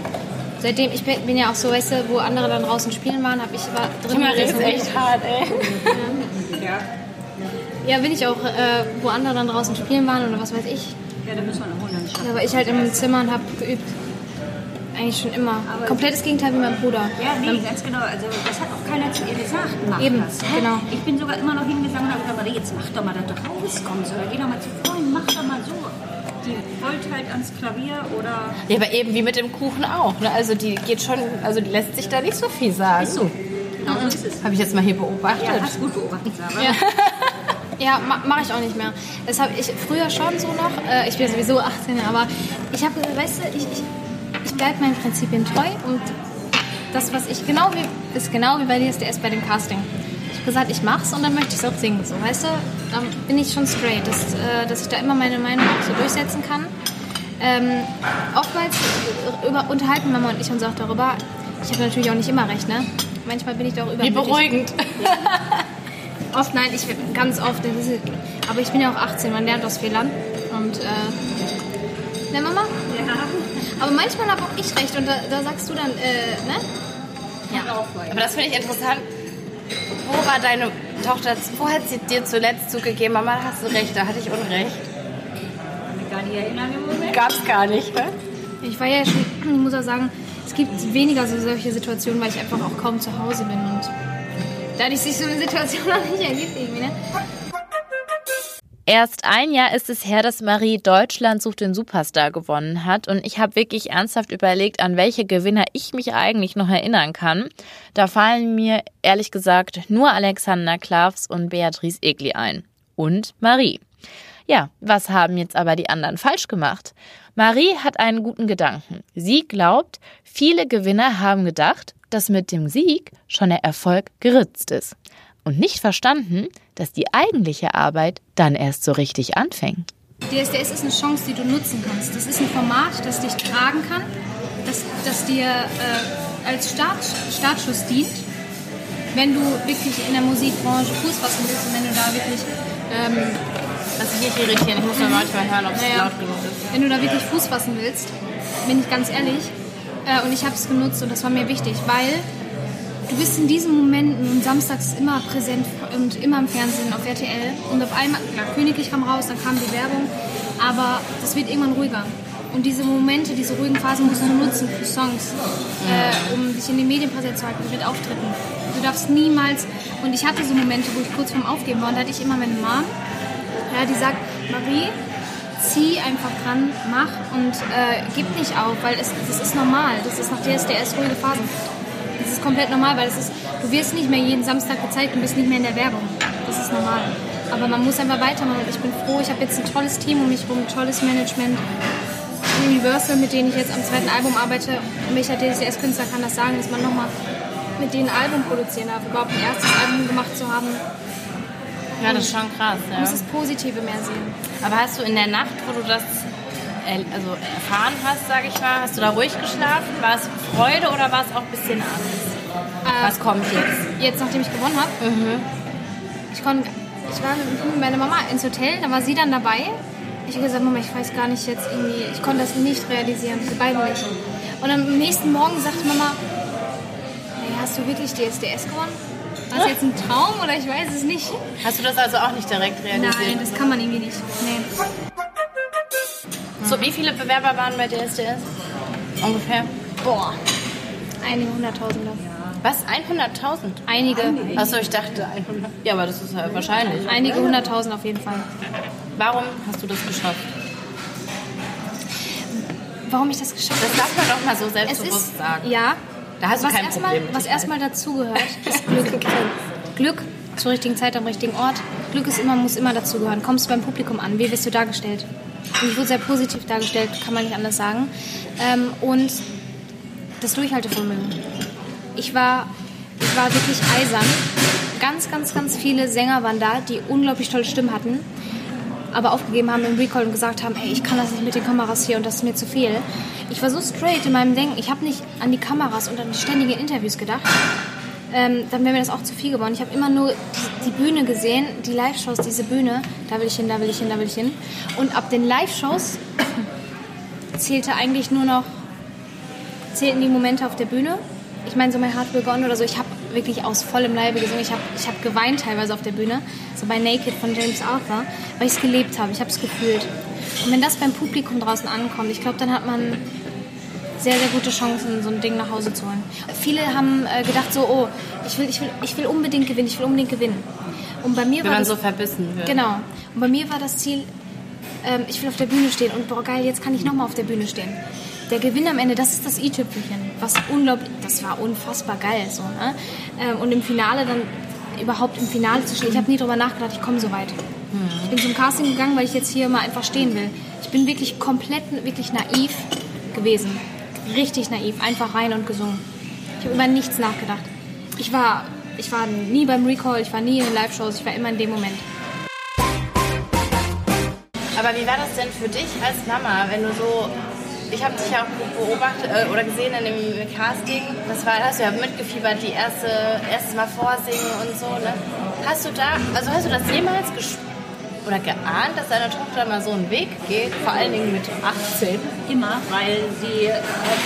Seitdem, ich bin, bin ja auch so, weißt du, wo andere dann draußen spielen waren, habe ich war drin gesessen. hart, ey. ja, Ja, bin ich auch, äh, wo andere dann draußen spielen waren oder was weiß ich. ja, da müssen wir noch holen. Da war ich halt im Zimmer und habe geübt. Eigentlich schon immer. Komplettes Gegenteil wie mein Bruder. Ja, nee, ganz genau. Also das hat auch keiner zu ihr gesagt. Mach Eben, das, ne? genau. Ich bin sogar immer noch hingegangen und habe gesagt, jetzt mach doch mal, dass du rauskommst. Oder geh doch mal zu Freunden, mach doch mal so. Die wollte halt ans Klavier oder... Ja, aber eben wie mit dem Kuchen auch. Ne? Also die geht schon, also die lässt sich da nicht so viel sagen. So, genau so ist es. Habe ich jetzt mal hier beobachtet. Ja, hast gut beobachtet, Sarah. Ja. Ja, ma mache ich auch nicht mehr. Das habe ich früher schon so noch. Äh, ich bin sowieso 18, aber ich habe, weißt du, ich, ich, ich bleibe meinen Prinzipien treu und das, was ich genau wie, ist genau wie bei DSDS bei dem Casting. Ich habe gesagt, ich mach's und dann möchte ich es auch singen. So, weißt du, dann bin ich schon straight, dass, äh, dass ich da immer meine Meinung auch so durchsetzen kann. Ähm, oftmals über, unterhalten Mama und ich uns auch darüber. Ich habe natürlich auch nicht immer recht, ne? Manchmal bin ich doch über. Wie beruhigend. Oft, nein, ich ganz oft. Ist, aber ich bin ja auch 18, man lernt aus Fehlern. Und, äh, ne, Mama? Ja. Aber manchmal habe auch ich recht und da, da sagst du dann, äh, ne? Ja. Aber das finde ich interessant. Wo war deine Tochter, wo hat sie dir zuletzt zugegeben, Mama, hast du recht, da hatte ich Unrecht? gar nicht erinnern im Moment. Gab's gar nicht, ne? Ich war ja schon, ich muss auch sagen, es gibt weniger so solche Situationen, weil ich einfach auch kaum zu Hause bin und dadurch sich so eine Situation noch nicht ergibt irgendwie, ne? Erst ein Jahr ist es her, dass Marie Deutschland sucht den Superstar gewonnen hat und ich habe wirklich ernsthaft überlegt, an welche Gewinner ich mich eigentlich noch erinnern kann. Da fallen mir ehrlich gesagt nur Alexander Klavs und Beatrice Egli ein. Und Marie. Ja, was haben jetzt aber die anderen falsch gemacht? Marie hat einen guten Gedanken. Sie glaubt, viele Gewinner haben gedacht, dass mit dem Sieg schon der Erfolg geritzt ist und nicht verstanden, dass die eigentliche Arbeit dann erst so richtig anfängt. DSDS ist eine Chance, die du nutzen kannst. Das ist ein Format, das dich tragen kann, das, das dir äh, als Start, Startschuss dient, wenn du wirklich in der Musikbranche Fuß fassen willst und wenn du da wirklich ähm, Lass dich nicht irritieren, ich muss nur manchmal hören, ob es Naja. laut genug ist. wenn du da wirklich Fuß fassen willst, bin ich ganz ehrlich. Äh, und ich habe es genutzt und das war mir wichtig, weil du bist in diesen Momenten und samstags immer präsent und immer im Fernsehen auf RTL. Und auf einmal, klar, Königlich kam raus, dann kam die Werbung, aber das wird irgendwann ruhiger. Und diese Momente, diese ruhigen Phasen musst du nutzen für Songs, äh, um dich in den Medien präsent zu halten, mit Auftritten. Du darfst niemals, und ich hatte so Momente, wo ich kurz vorm Aufgeben war, und da hatte ich immer meine Mom, ja, die sagt, Marie, zieh einfach dran, mach und äh, gib nicht auf, weil es, das ist normal. Das ist nach DSDS ruhige Phasen. Das ist komplett normal, weil es ist, du wirst nicht mehr jeden Samstag gezeigt und bist nicht mehr in der Werbung. Das ist normal. Aber man muss einfach weitermachen und ich bin froh, ich habe jetzt ein tolles Team um mich herum, ein tolles Management. Universal, mit denen ich jetzt am zweiten Album arbeite. Welcher DSDS-Künstler kann das sagen, dass man nochmal mit denen ein Album produzieren darf, überhaupt ein erstes Album gemacht zu haben. Ja, das ist schon krass, Du ja. musst das Positive mehr sehen. Aber hast du in der Nacht, wo du das also erfahren hast, sage ich mal, hast du da ruhig geschlafen? War es Freude oder war es auch ein bisschen Angst? Was kommt jetzt? Jetzt, nachdem ich gewonnen habe, ich, kon, ich war mit meiner Mama ins Hotel, da war sie dann dabei. Ich habe gesagt, Mama, ich weiß gar nicht jetzt irgendwie, ich konnte das nicht realisieren, die beiden nicht. Und am nächsten Morgen sagte Mama, hey, hast du wirklich DSDS gewonnen? War das jetzt ein Traum oder ich weiß es nicht? Hast du das also auch nicht direkt realisiert? Nein, das kann man irgendwie nicht. Nee. So, wie viele Bewerber waren bei DSDS? Ungefähr. Boah, einige Hunderttausende. Was? 100.000? Einige, Achso, ich dachte 100. Ja, aber das ist ja wahrscheinlich. einige Hunderttausend auf jeden Fall. Warum hast du das geschafft? Warum ich das geschafft habe? Das darf man doch mal so selbstbewusst ist, sagen. ja, Da hast du was kein erstmal, Problem mit Was erstmal dazugehört, ist Glück. Glück zur richtigen Zeit am richtigen Ort. Glück ist immer, muss immer dazugehören. Kommst du beim Publikum an? Wie wirst du dargestellt? Ich wurde sehr positiv dargestellt, kann man nicht anders sagen. Ähm, und das Durchhaltevermögen. Ich war, ich war wirklich eisern. Ganz, ganz, ganz viele Sänger waren da, die unglaublich tolle Stimmen hatten aber aufgegeben haben im Recall und gesagt haben, ey, ich kann das nicht mit den Kameras hier und das ist mir zu viel. Ich war so straight in meinem Denken, ich habe nicht an die Kameras und an die ständigen Interviews gedacht. Ähm, dann wäre mir das auch zu viel geworden. Ich habe immer nur die, Bühne gesehen, die Live-Shows, diese Bühne, da will ich hin, da will ich hin, da will ich hin. Und ab den Live-Shows zählte eigentlich nur noch, zählten die Momente auf der Bühne. Ich meine, so My Heart Will Go On oder so, ich habe wirklich aus vollem Leibe gesungen. Ich habe ich hab geweint teilweise auf der Bühne, so bei Naked von James Arthur, weil ich es gelebt habe, ich habe es gefühlt. Und wenn das beim Publikum draußen ankommt, ich glaube, dann hat man sehr, sehr gute Chancen, so ein Ding nach Hause zu holen. Viele haben äh, gedacht so, oh, ich will, ich, will, ich will unbedingt gewinnen, ich will unbedingt gewinnen. Und bei mir Wenn war man das, so verbissen wird. Genau. Und bei mir war das Ziel, ähm, ich will auf der Bühne stehen und boah geil, jetzt kann ich nochmal auf der Bühne stehen. Der Gewinn am Ende, das ist das i-Tüpfelchen. Was unglaublich, das war unfassbar geil so. Ne? Ähm, und im Finale dann überhaupt im Finale zu stehen. Ich habe nie darüber nachgedacht, ich komme so weit. Ich bin zum Casting gegangen, weil ich jetzt hier mal einfach stehen will. Ich bin wirklich komplett, wirklich naiv gewesen. Richtig naiv, einfach rein und gesungen. Ich habe über nichts nachgedacht. Ich war, ich war nie beim Recall, ich war nie in den Live-Shows, ich war immer in dem Moment. Aber wie war das denn für dich als Mama, wenn du so. Ich habe dich ja auch beobachtet äh, oder gesehen in dem Casting. Das war, hast du ja mitgefiebert, die erste, erstes Mal vorsingen und so. Ne? Hast du da, also hast du das jemals gespürt oder geahnt, dass deine Tochter mal so einen Weg geht? Vor allen Dingen mit 18. Immer, weil sie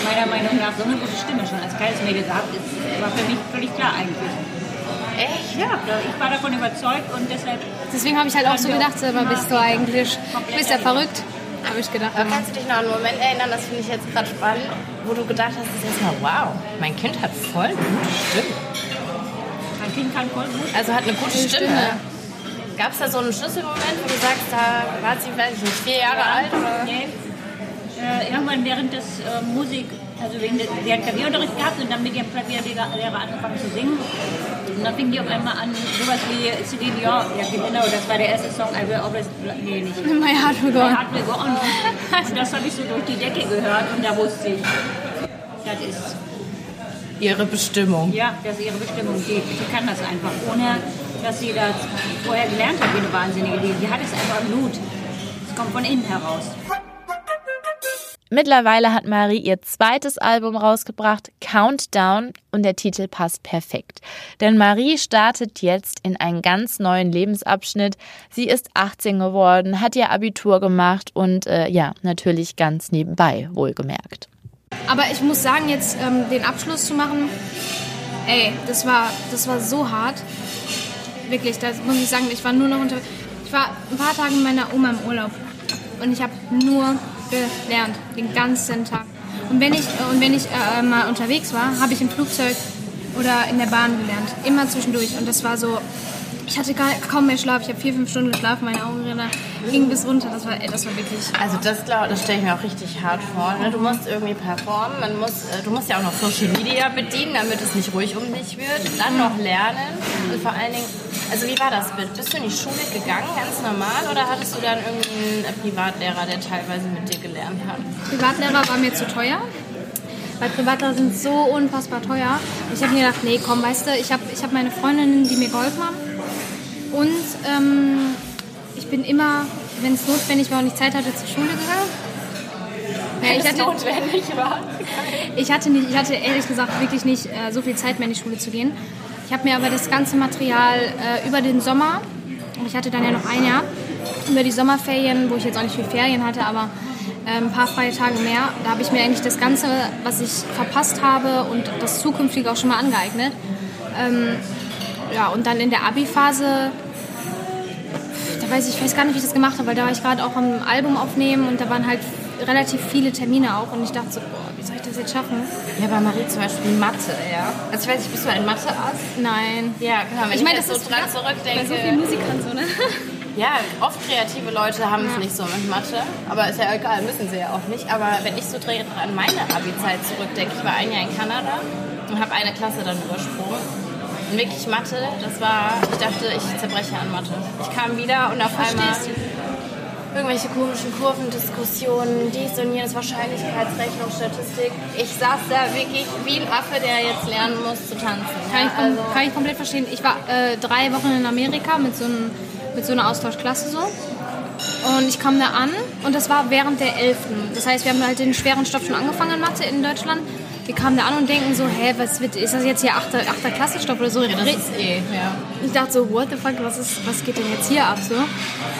meiner Meinung nach so eine gute Stimme schon als kleines Mädel gehabt ist, war für mich völlig klar eigentlich. Echt? Ja, ich war davon überzeugt und deshalb Deswegen habe ich halt auch so gedacht, aber bist du eigentlich, du bist ja verrückt, habe ich gedacht. Aber kannst du dich noch an einen Moment erinnern, das finde ich jetzt gerade spannend, wo du gedacht hast, das ist erstmal, wow, mein Kind hat voll gute Stimme. mein Kind kann voll gut. Also hat eine gute Stimme. Gab es da so einen Schlüsselmoment, wo du sagst, da war sie, weiß ich nicht, vier Jahre alt? Oder? Nee. Äh, irgendwann während des äh, Musik, also wegen des, sie hat Klavierunterricht gehabt und dann mit ihrem Klavierlehrer angefangen zu singen. Und dann fing die auf einmal an, sowas wie Celine Dion, ja genau, das war der erste Song, I Will Always, nee, nicht. My heart will go My on. Heart Will Go On. Und das habe ich so durch die Decke gehört und da wusste ich, das ist, Ihre Bestimmung. ja, das ist ihre Bestimmung. Die, die kann das einfach, ohne dass sie das vorher gelernt hat, wie eine Wahnsinnige. Die, die hat es einfach im Blut. Es kommt von innen heraus. Mittlerweile hat Marie ihr zweites Album rausgebracht, Countdown, und der Titel passt perfekt. Denn Marie startet jetzt in einen ganz neuen Lebensabschnitt. Sie ist 18 geworden, hat ihr Abitur gemacht und äh, ja, natürlich ganz nebenbei, wohlgemerkt. Aber ich muss sagen, jetzt ähm, den Abschluss zu machen, ey, das war, das war so hart. Wirklich, das muss ich sagen, ich war nur noch unter. Ich war ein paar Tage mit meiner Oma im Urlaub und ich habe nur gelernt, den ganzen Tag. Und wenn ich, und wenn ich äh, mal unterwegs war, habe ich im Flugzeug oder in der Bahn gelernt. Immer zwischendurch. Und das war so, ich hatte gar, kaum mehr Schlaf. Ich habe vier, fünf Stunden geschlafen, meine Augenränder gingen bis runter. Das war, ey, das war wirklich. Also das, das stelle ich mir auch richtig hart vor. Ne? Du musst irgendwie performen, man muss, äh, du musst ja auch noch Social Media bedienen, damit es nicht ruhig um dich wird. Dann noch lernen und vor allen Dingen, also wie war das? Bist du in die Schule gegangen, ganz normal, oder hattest du dann irgendwie einen Privatlehrer, der teilweise mit dir gelernt hat? Privatlehrer war mir zu teuer. Weil Privatlehrer sind so unfassbar teuer. Ich habe mir gedacht, nee, komm, weißt du, ich habe ich hab meine Freundinnen, die mir geholfen haben. Und ähm, ich bin immer, wenn es notwendig war und ich Zeit hatte, zur Schule gegangen. Ja, ich, hatte, notwendig war. ich, hatte nicht, ich hatte ehrlich gesagt wirklich nicht äh, so viel Zeit mehr in die Schule zu gehen. Ich habe mir aber das ganze Material äh, über den Sommer, und ich hatte dann ja noch ein Jahr, über die Sommerferien, wo ich jetzt auch nicht viel Ferien hatte, aber äh, ein paar freie Tage mehr, da habe ich mir eigentlich das Ganze, was ich verpasst habe und das zukünftige auch schon mal angeeignet. Ähm, ja, und dann in der Abi-Phase, da weiß ich, ich weiß gar nicht, wie ich das gemacht habe, weil da war ich gerade auch am Album aufnehmen und da waren halt relativ viele Termine auch und ich dachte so, boah, wie soll ich das jetzt schaffen? Ja, bei Marie zum Beispiel Mathe, ja. Also ich weiß nicht, bist du ein Mathe-Ass? Nein. Ja, klar, wenn ich, Ich meine, das so ist dran bei zurückdenke. so vielen Musikern so, ne? Ja, oft kreative Leute haben es nicht so mit Mathe, aber ist ja egal, müssen sie ja auch nicht. Aber wenn ich so an meine Abi-Zeit zurückdenke, ich war ein Jahr in Kanada und habe eine Klasse dann übersprungen. Und wirklich Mathe, das war, ich dachte, ich zerbreche an Mathe. Ich kam wieder und auf einmal Verstehst irgendwelche komischen Kurvendiskussionen, dies und jenes, Wahrscheinlichkeitsrechnung, Statistik. Ich saß da wirklich wie ein Affe, der jetzt lernen muss zu tanzen. Kann, Ja, ich, kom kann ich komplett verstehen. Ich war äh, drei Wochen in Amerika mit so, einem, mit so einer Austauschklasse so. Und ich kam da an und das war während der 11. Das heißt, wir haben halt den schweren Stoff schon angefangen in Mathe in Deutschland. Wir kamen da an und denken so, hä, was wird, ist das jetzt hier 8. 8. Klassenstoff oder so? das ist eh, ja. Ich dachte so, what the fuck, was, ist, was geht denn jetzt hier ab so?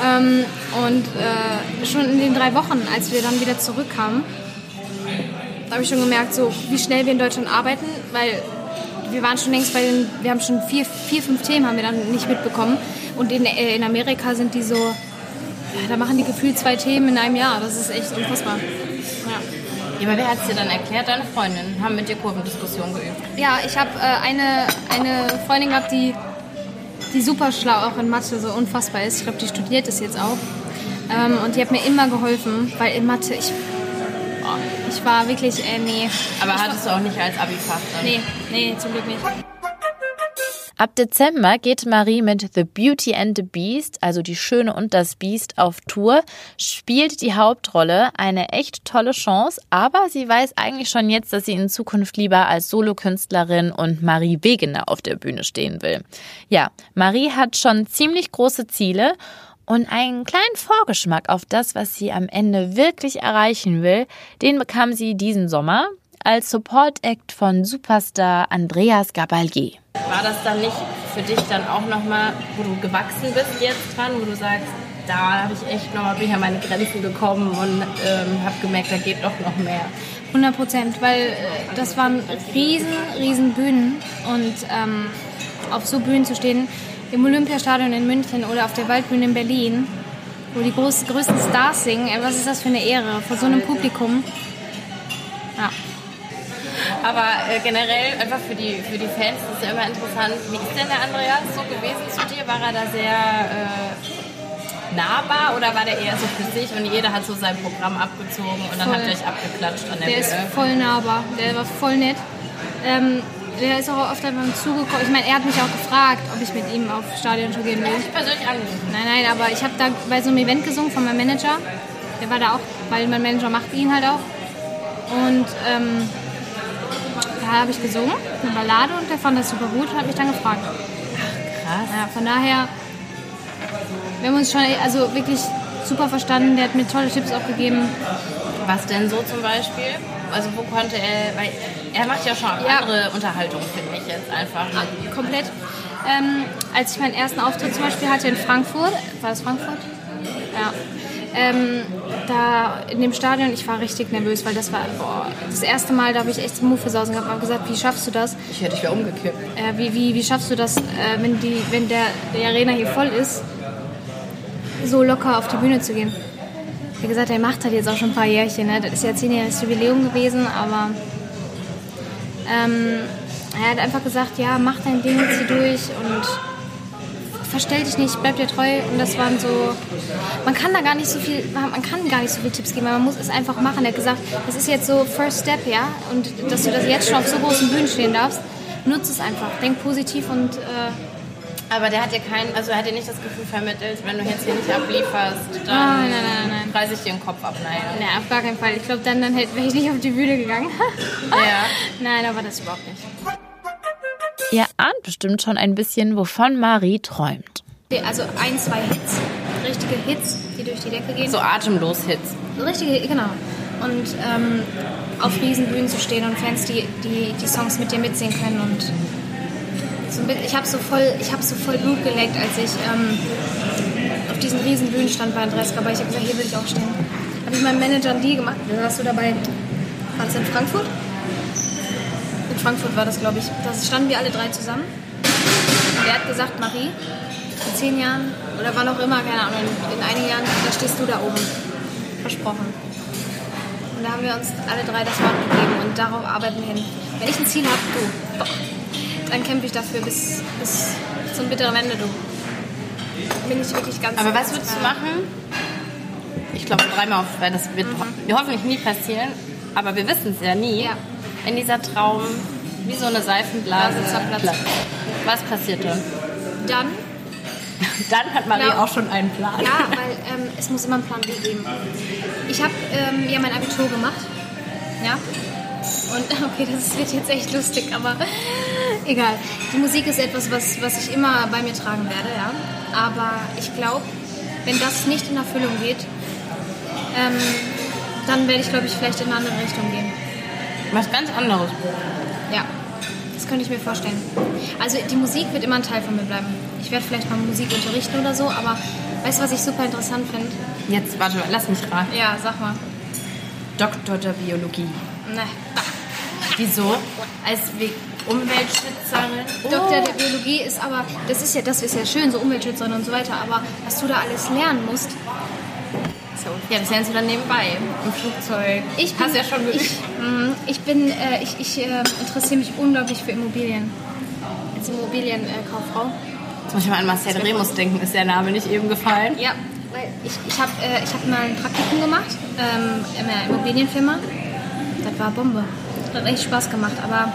Ähm, und äh, schon in den drei Wochen, als wir dann wieder zurückkamen, da habe ich schon gemerkt, so wie schnell wir in Deutschland arbeiten, weil wir waren schon längst bei den, wir haben schon vier, vier fünf Themen haben wir dann nicht mitbekommen. Und in, äh, in Amerika sind die so, ja, da machen die gefühlt zwei Themen in einem Jahr. Das ist echt unfassbar. Ja. Aber wer hat es dir dann erklärt? Deine Freundin haben mit dir Kurvendiskussion geübt. Ja, ich habe äh, eine, eine Freundin gehabt, die, die super schlau auch in Mathe so unfassbar ist. Ich glaube, die studiert das jetzt auch. Ähm, und die hat mir immer geholfen, weil in Mathe, ich, ich war wirklich, äh, nee. Aber ich hattest du auch nicht als Abi-Fach? Nee, nee, zum Glück nicht. Ab Dezember geht Marie mit The Beauty and the Beast, also die Schöne und das Biest, auf Tour, spielt die Hauptrolle, eine echt tolle Chance, aber sie weiß eigentlich schon jetzt, dass sie in Zukunft lieber als Solokünstlerin und Marie Wegener auf der Bühne stehen will. Ja, Marie hat schon ziemlich große Ziele und einen kleinen Vorgeschmack auf das, was sie am Ende wirklich erreichen will, den bekam sie diesen Sommer als Support-Act von Superstar Andreas Gabalier. War das dann nicht für dich dann auch nochmal, wo du gewachsen bist jetzt dran, wo du sagst, da habe ich echt nochmal, an meine Grenzen gekommen und ähm, habe gemerkt, da geht doch noch mehr. 100 Prozent, weil äh, das waren riesen, riesen Bühnen und ähm, auf so Bühnen zu stehen, im Olympiastadion in München oder auf der Waldbühne in Berlin, wo die groß, größten Stars singen, was ist das für eine Ehre vor so einem Publikum? Ja. Aber äh, generell einfach für die, für die Fans ist es ja immer interessant, wie ist denn der Andreas so gewesen zu dir? War er da sehr äh, nahbar oder war der eher so für sich und jeder hat so sein Programm abgezogen und dann Voll. habt ihr euch abgeklatscht an der, Der ist Bühne? voll nahbar, der war voll nett. Ähm, der ist auch oft einfach zugekommen. Ich meine, er hat mich auch gefragt, ob ich mit ihm auf Stadiontour gehen will. Ich persönlich angerufen. Nein, nein, aber ich habe da bei so einem Event gesungen von meinem Manager. Der war da auch, weil mein Manager macht ihn halt auch. Und ähm, da habe ich gesungen, eine Ballade, und der fand das super gut und hat mich dann gefragt. Krass. Ja, von daher, wir haben uns schon also wirklich super verstanden. Der hat mir tolle Tipps auch gegeben. Was denn so zum Beispiel? Also wo konnte er, weil er macht ja schon Ja. andere Unterhaltung, finde ich jetzt einfach. komplett. Ähm, als ich meinen ersten Auftritt zum Beispiel hatte in Frankfurt, war das Frankfurt? Ja. Ähm, da in dem Stadion, ich war richtig nervös, weil das war boah, das erste Mal, da habe ich echt versausen gehabt und habe gesagt, wie schaffst du das? Ich hätte dich wieder umgekippt. Äh, wie, wie, wie schaffst du das, äh, wenn, die, wenn der, die Arena hier voll ist, so locker auf die Bühne zu gehen? Wie gesagt, er macht halt jetzt auch schon ein paar Jährchen. Ne? Das ist ja zehnjähriges Jubiläum gewesen, aber ähm, er hat einfach gesagt, ja, mach dein Ding, zieh durch und verstell dich nicht, bleib dir treu. Und das waren so, man kann da gar nicht so viel, man kann gar nicht so viele Tipps geben, man muss es einfach machen. Er hat gesagt, das ist jetzt so First Step, ja, und dass du das jetzt schon auf so großen Bühnen stehen darfst, nutze es einfach, denk positiv und äh, Aber der hat dir kein, also er hat dir nicht das Gefühl vermittelt, wenn du jetzt hier nicht ablieferst, dann Nein, nein, nein, nein. reiße ich dir den Kopf ab. Nein. na, auf gar keinen Fall. Ich glaube, dann, dann wäre ich nicht auf die Bühne gegangen. Ja. Nein, aber das überhaupt nicht. Ihr ahnt bestimmt schon ein bisschen, wovon Marie träumt. Also ein, zwei Hits, richtige Hits, die durch die Decke gehen. So atemlos Hits. Richtige, genau. Und ähm, auf Riesenbühnen zu stehen und Fans, die, die die Songs mit dir mitsingen können. Und so, ein bisschen- ich habe so, voll- ich hab so voll Blut geleckt, als ich ähm, auf diesen Riesenbühnen stand bei Andreas Gabay. Ich habe gesagt, hier will ich auch stehen. Habe ich meinem Manager einen Deal gemacht. Warst du dabei. War es in Frankfurt? Frankfurt war das, glaube ich. Da standen wir alle drei zusammen. Und er hat gesagt, Marie, in zehn Jahren oder wann auch immer, keine Ahnung, in, in einigen Jahren, da stehst du da oben. Versprochen. Und da haben wir uns alle drei das Wort gegeben und darauf arbeiten wir hin. Wenn ich ein Ziel habe, du, boah, dann kämpfe ich dafür bis, bis zum bitteren Ende, du. Bin ich wirklich ganz Aber was würdest du machen? Ich glaube dreimal auf, weil das wird ho- hoffentlich nie passieren, aber wir wissen es ja nie. Ja. Wenn dieser Traum wie so eine Seifenblase Blase zerplatzt. platzt. Was passiert dann? Dann, Dann hat Marie Ja. auch schon einen Plan. ja, weil ähm, es muss immer einen Plan B geben. Ich habe ähm, ja mein Abitur gemacht. Ja. Und okay, das wird jetzt echt lustig, aber egal. Die Musik ist etwas, was, was ich immer bei mir tragen werde, ja. Aber ich glaube, wenn das nicht in Erfüllung geht, ähm, dann werde ich, glaube ich, vielleicht in eine andere Richtung gehen. Was ganz anderes. Ja, das könnte ich mir vorstellen. Also die Musik wird immer ein Teil von mir bleiben. Ich werde vielleicht mal Musik unterrichten oder so, aber weißt du, was ich super interessant finde? Jetzt, warte, lass mich raten. Ja, sag mal. Doktor der Biologie. Ne. Wieso? Als We- Umweltschützerin? Doktor der Biologie ist aber, das ist ja, das ist ja schön, so Umweltschützerin und so weiter, aber was du da alles lernen musst, So. Ja, das lernst du dann nebenbei. Im Flugzeug. Ich bin, Hast ja schon geübt. ich, mhm, ich bin, äh, ich, ich äh, interessiere mich unglaublich für Immobilien. Als Immobilienkauffrau. Jetzt muss ich mal an Marcel Remus denken, ist der Name nicht eben gefallen? Ja, weil ich, ich habe äh, ich hab mal ein Praktikum gemacht ähm, in einer Immobilienfirma. Das war Bombe. Das hat echt Spaß gemacht, aber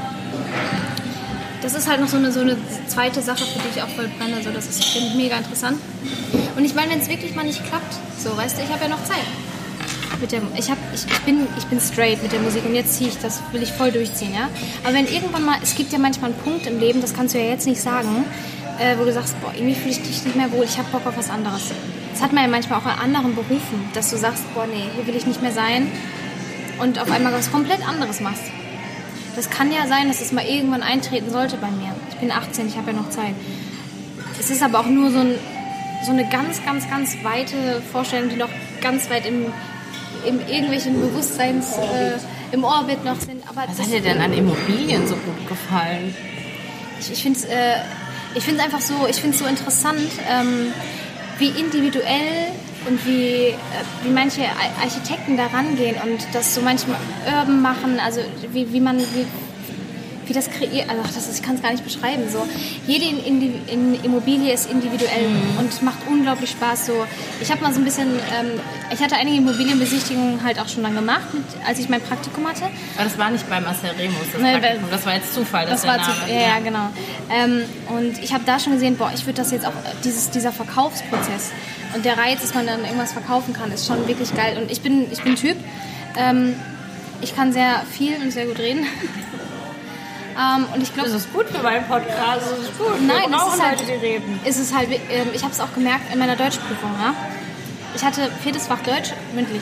das ist halt noch so eine, so eine zweite Sache, für die ich auch voll brenne. So, das ist finde ich mega interessant. Und ich meine, wenn es wirklich mal nicht klappt, so, weißt du, ich habe ja noch Zeit. Mit der, ich, hab, ich, ich, bin, ich bin straight mit der Musik und jetzt ziehe ich das, will ich voll durchziehen, ja. Aber wenn irgendwann mal, es gibt ja manchmal einen Punkt im Leben, das kannst du ja jetzt nicht sagen, äh, wo du sagst, boah, irgendwie fühle ich dich nicht mehr wohl, ich habe Bock auf was anderes. Das hat man ja manchmal auch in anderen Berufen, dass du sagst, boah, nee, hier will ich nicht mehr sein und auf einmal was komplett anderes machst. Das kann ja sein, dass es mal irgendwann eintreten sollte bei mir. Ich bin 18, ich habe ja noch Zeit. Es ist aber auch nur so, ein, so eine ganz, ganz, ganz weite Vorstellung, die noch ganz weit im, im irgendwelchen Bewusstseins, äh, im Orbit noch sind. Aber Was hat dir denn an Immobilien so gut gefallen? ich, ich finde es äh, ich find's einfach so, ich find's so interessant, ähm, wie individuell und wie, äh, wie manche Ar- Architekten da rangehen und das so manchmal urban machen, also wie, wie man, wie, wie das kreiert, also das ist, ich kann es gar nicht beschreiben. So. Jede in, in, in Immobilie ist individuell und macht unglaublich Spaß. So. Ich habe mal so ein bisschen, ähm, ich hatte einige Immobilienbesichtigungen halt auch schon dann gemacht, mit, als ich mein Praktikum hatte. Aber das war nicht bei Marcel Remus, das Nee, Praktikum. Das war jetzt Zufall, dass Das war der zu, Name... ja, ja, genau. Ähm, und ich habe da schon gesehen, boah, ich würde das jetzt auch, dieses, dieser Verkaufsprozess und der Reiz, dass man dann irgendwas verkaufen kann, ist schon wirklich geil. Und ich bin, ich bin Typ, ähm, ich kann sehr viel und sehr gut reden. ähm, und ich glaube, Das ist gut für meinen Podcast, das ist gut. Nein, Wir es ist halt, Leute, die reden. ist es halt, ähm, ich habe es auch gemerkt in meiner Deutschprüfung. Ja? Ich hatte viertes Fach Deutsch mündlich.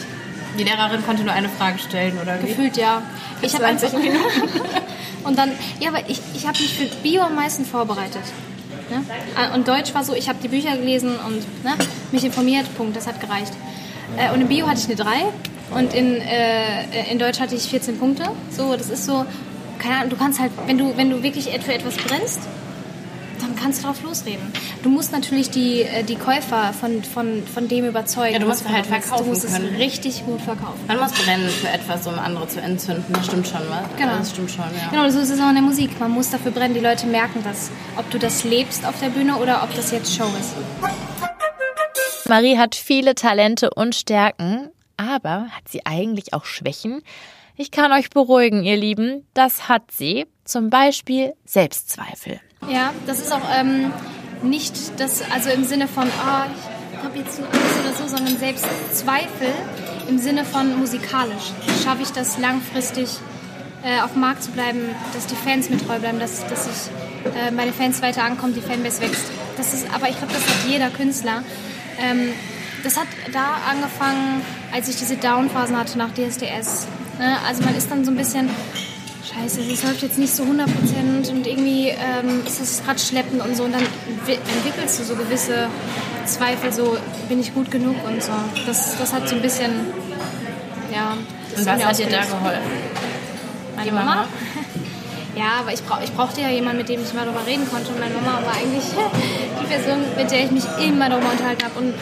Die Lehrerin konnte nur eine Frage stellen, oder wie? Gefühlt ja. Ich habe 20 einfach und dann ja, aber ich, ich habe mich für Bio am meisten vorbereitet. Ne? Und Deutsch war so, ich habe die Bücher gelesen und ne, mich informiert. Punkt, das hat gereicht. Äh, Und in Bio hatte ich eine 3 und in, äh, in Deutsch hatte ich 14 Punkte. So, das ist so, keine Ahnung, du kannst halt, wenn du, wenn du wirklich für etwas brennst, dann kannst du drauf losreden. Du musst natürlich die, äh, die Käufer von, von, von dem überzeugen. Ja, du musst halt verkaufen Du musst können. es richtig gut verkaufen. Man muss brennen für etwas, um andere zu entzünden. Das stimmt schon, was? Genau. Das stimmt schon, ja. Genau, so ist es auch in der Musik. Man muss dafür brennen, die Leute merken das. Ob du das lebst auf der Bühne oder ob das jetzt Show ist. Marie hat viele Talente und Stärken, aber hat sie eigentlich auch Schwächen? Ich kann euch beruhigen, ihr Lieben, das hat sie. Zum Beispiel Selbstzweifel. Ja, das ist auch ähm, nicht das, also im Sinne von, ah, ich habe jetzt so Angst oder so, sondern selbst Zweifel im Sinne von musikalisch. Schaffe ich das langfristig äh, auf dem Markt zu bleiben, dass die Fans mir treu bleiben, dass, dass ich äh, meine Fans weiter ankommen, die Fanbase wächst. Das ist, aber ich glaube, das hat jeder Künstler. Ähm, das hat da angefangen, als ich diese Down-Phasen hatte nach DSDS. Ne? Also man ist dann so ein bisschen, scheiße, das läuft jetzt nicht so 100% und irgendwie ähm, ist das gerade schleppend und so. Und dann wi- entwickelst du so gewisse Zweifel, so bin ich gut genug und so. Das, das hat so ein bisschen, ja. das Und was hat dir da geholfen? Meine Die Mama? Mama? Ja, aber ich, brauch, ich brauchte ja jemanden, mit dem ich mal darüber reden konnte. Und meine Mama war eigentlich die Person, mit der ich mich immer darüber unterhalten habe. Und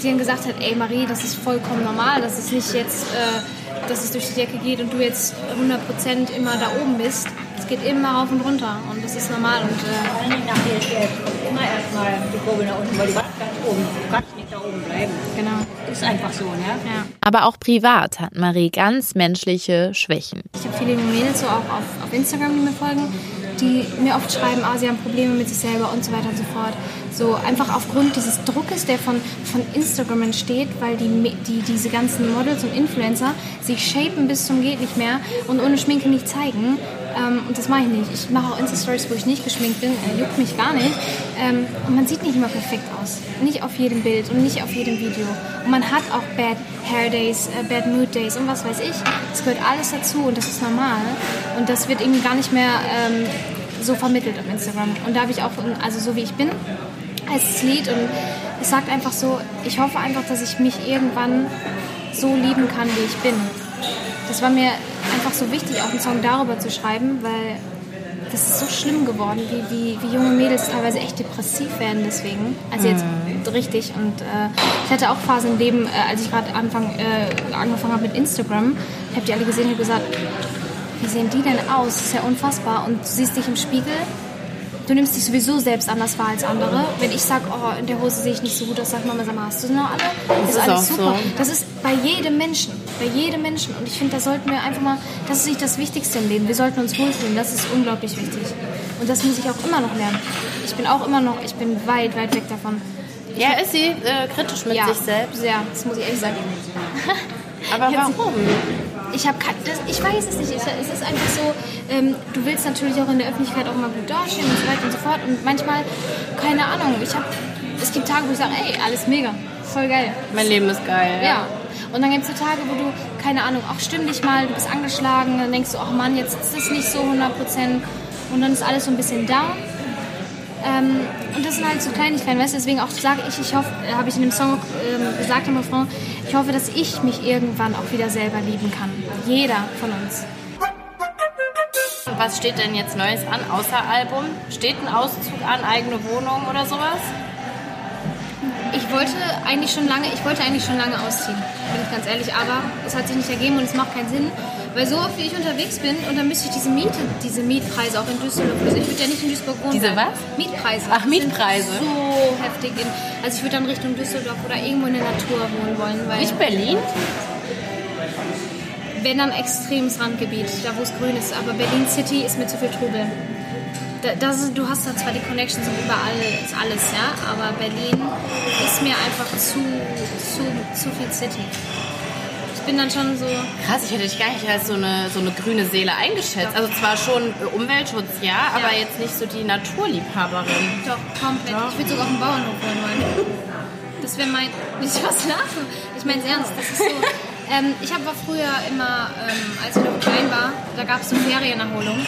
die dann gesagt hat, ey Marie, das ist vollkommen normal, dass es nicht jetzt, äh, dass es durch die Decke geht und du jetzt 100% immer da oben bist. Es geht immer rauf und runter und das ist normal. Und äh, Vor allem nach DSDS kommt immer erstmal die Kurve nach unten, weil du warst ganz oben. Du kannst nicht da oben bleiben. genau, Ist einfach so, ne? ja. Aber auch privat hat Marie ganz menschliche Schwächen. Ich habe viele Mädels so auch auf, auf Instagram, die mir folgen, die mir oft schreiben, ah, sie haben Probleme mit sich selber und so weiter und so fort. So einfach aufgrund dieses Druckes, der von, von Instagram entsteht, weil die, die, diese ganzen Models und Influencer sich shapen bis zum geht nicht mehr und ohne Schminke nicht zeigen. Ähm, und das mache ich nicht. Ich mache auch Insta-Stories, wo ich nicht geschminkt bin, äh, juckt mich gar nicht. Ähm, und man sieht nicht immer perfekt aus. Nicht auf jedem Bild und nicht auf jedem Video. Und man hat auch Bad Hair Days, äh, Bad Mood Days und was weiß ich. Das gehört alles dazu und das ist normal. Und das wird irgendwie gar nicht mehr ähm, so vermittelt auf Instagram. Und da habe ich auch, also so wie ich bin, das Lied und es sagt einfach so, ich hoffe einfach, dass ich mich irgendwann so lieben kann, wie ich bin. Das war mir einfach so wichtig, auch einen Song darüber zu schreiben, weil das ist so schlimm geworden, wie, wie, wie junge Mädels teilweise echt depressiv werden deswegen. Also jetzt richtig. Und äh, ich hatte auch Phasen im Leben, äh, als ich gerade äh, angefangen habe mit Instagram, ich habe die alle gesehen und gesagt, wie sehen die denn aus? Das ist ja unfassbar. Und du siehst dich im Spiegel, du nimmst dich sowieso selbst anders wahr als andere. Wenn ich sage, oh, in der Hose sehe ich nicht so gut aus, sagt Mama, sag mal, hast du sie noch alle? Das, ist alles super. so. Das ist bei jedem Menschen, bei jedem Menschen. Und ich finde, da sollten wir einfach mal, das ist nicht das Wichtigste im Leben. Wir sollten uns wohlfühlen, das ist unglaublich wichtig. Und das muss ich auch immer noch lernen. Ich bin auch immer noch, ich bin weit, weit weg davon. Ja, ist sie äh, kritisch mit ja, sich selbst. Sehr, das muss ich ehrlich sagen. Aber warum? Ich habe ich weiß es nicht. Ich, es ist einfach so, ähm, du willst natürlich auch in der Öffentlichkeit auch mal gut dastehen und so weiter und so fort. Und manchmal, keine Ahnung, ich habe, es gibt Tage, wo ich sage, ey, alles mega, voll geil. Mein Leben ist geil. Ja. Und dann gibt es so Tage, wo du, keine Ahnung, auch stimm dich mal, du bist angeschlagen, dann denkst du, ach Mann, jetzt ist das nicht so 100 Prozent. Und dann ist alles so ein bisschen da. Ähm, und das sind halt so Kleinigkeiten, weißt du, deswegen auch sage ich, ich hoffe, habe ich in dem Song ähm, gesagt am Refrain, ich hoffe, dass ich mich irgendwann auch wieder selber lieben kann. Jeder von uns. Und Was steht denn jetzt Neues an, außer Album? Steht ein Auszug an, eigene Wohnung oder sowas? Ich wollte eigentlich schon lange, ich wollte eigentlich schon lange ausziehen, bin ich ganz ehrlich, aber es hat sich nicht ergeben und es macht keinen Sinn, weil so oft wie ich unterwegs bin und dann müsste ich diese Miete, diese Mietpreise auch in Düsseldorf, also ich würde ja nicht in Duisburg wohnen. Diese was? Mietpreise. Ach, Mietpreise. So heftig. In, also ich würde dann Richtung Düsseldorf oder irgendwo in der Natur wohnen wollen, weil Nicht Berlin? wenn dann extremes Randgebiet, da wo es grün ist, aber Berlin City ist mir zu viel Trubel. Da, das du hast da zwar die Connections und überall ist alles, ja, aber Berlin ist mir einfach zu, zu, zu viel City. Ich bin dann schon so, Krass, ich hätte dich gar nicht als so eine, so eine grüne Seele eingeschätzt. Also zwar schon Umweltschutz, ja, aber Ja. jetzt nicht so die Naturliebhaberin. doch, komplett. Ich würde sogar auf den Bauernhof wohnen wollen. Das wäre mein, nicht was lachen. Ich meine es ernst, das ist so. Ähm, ich habe früher immer, ähm, als ich noch klein war, da gab es so Ferienerholung.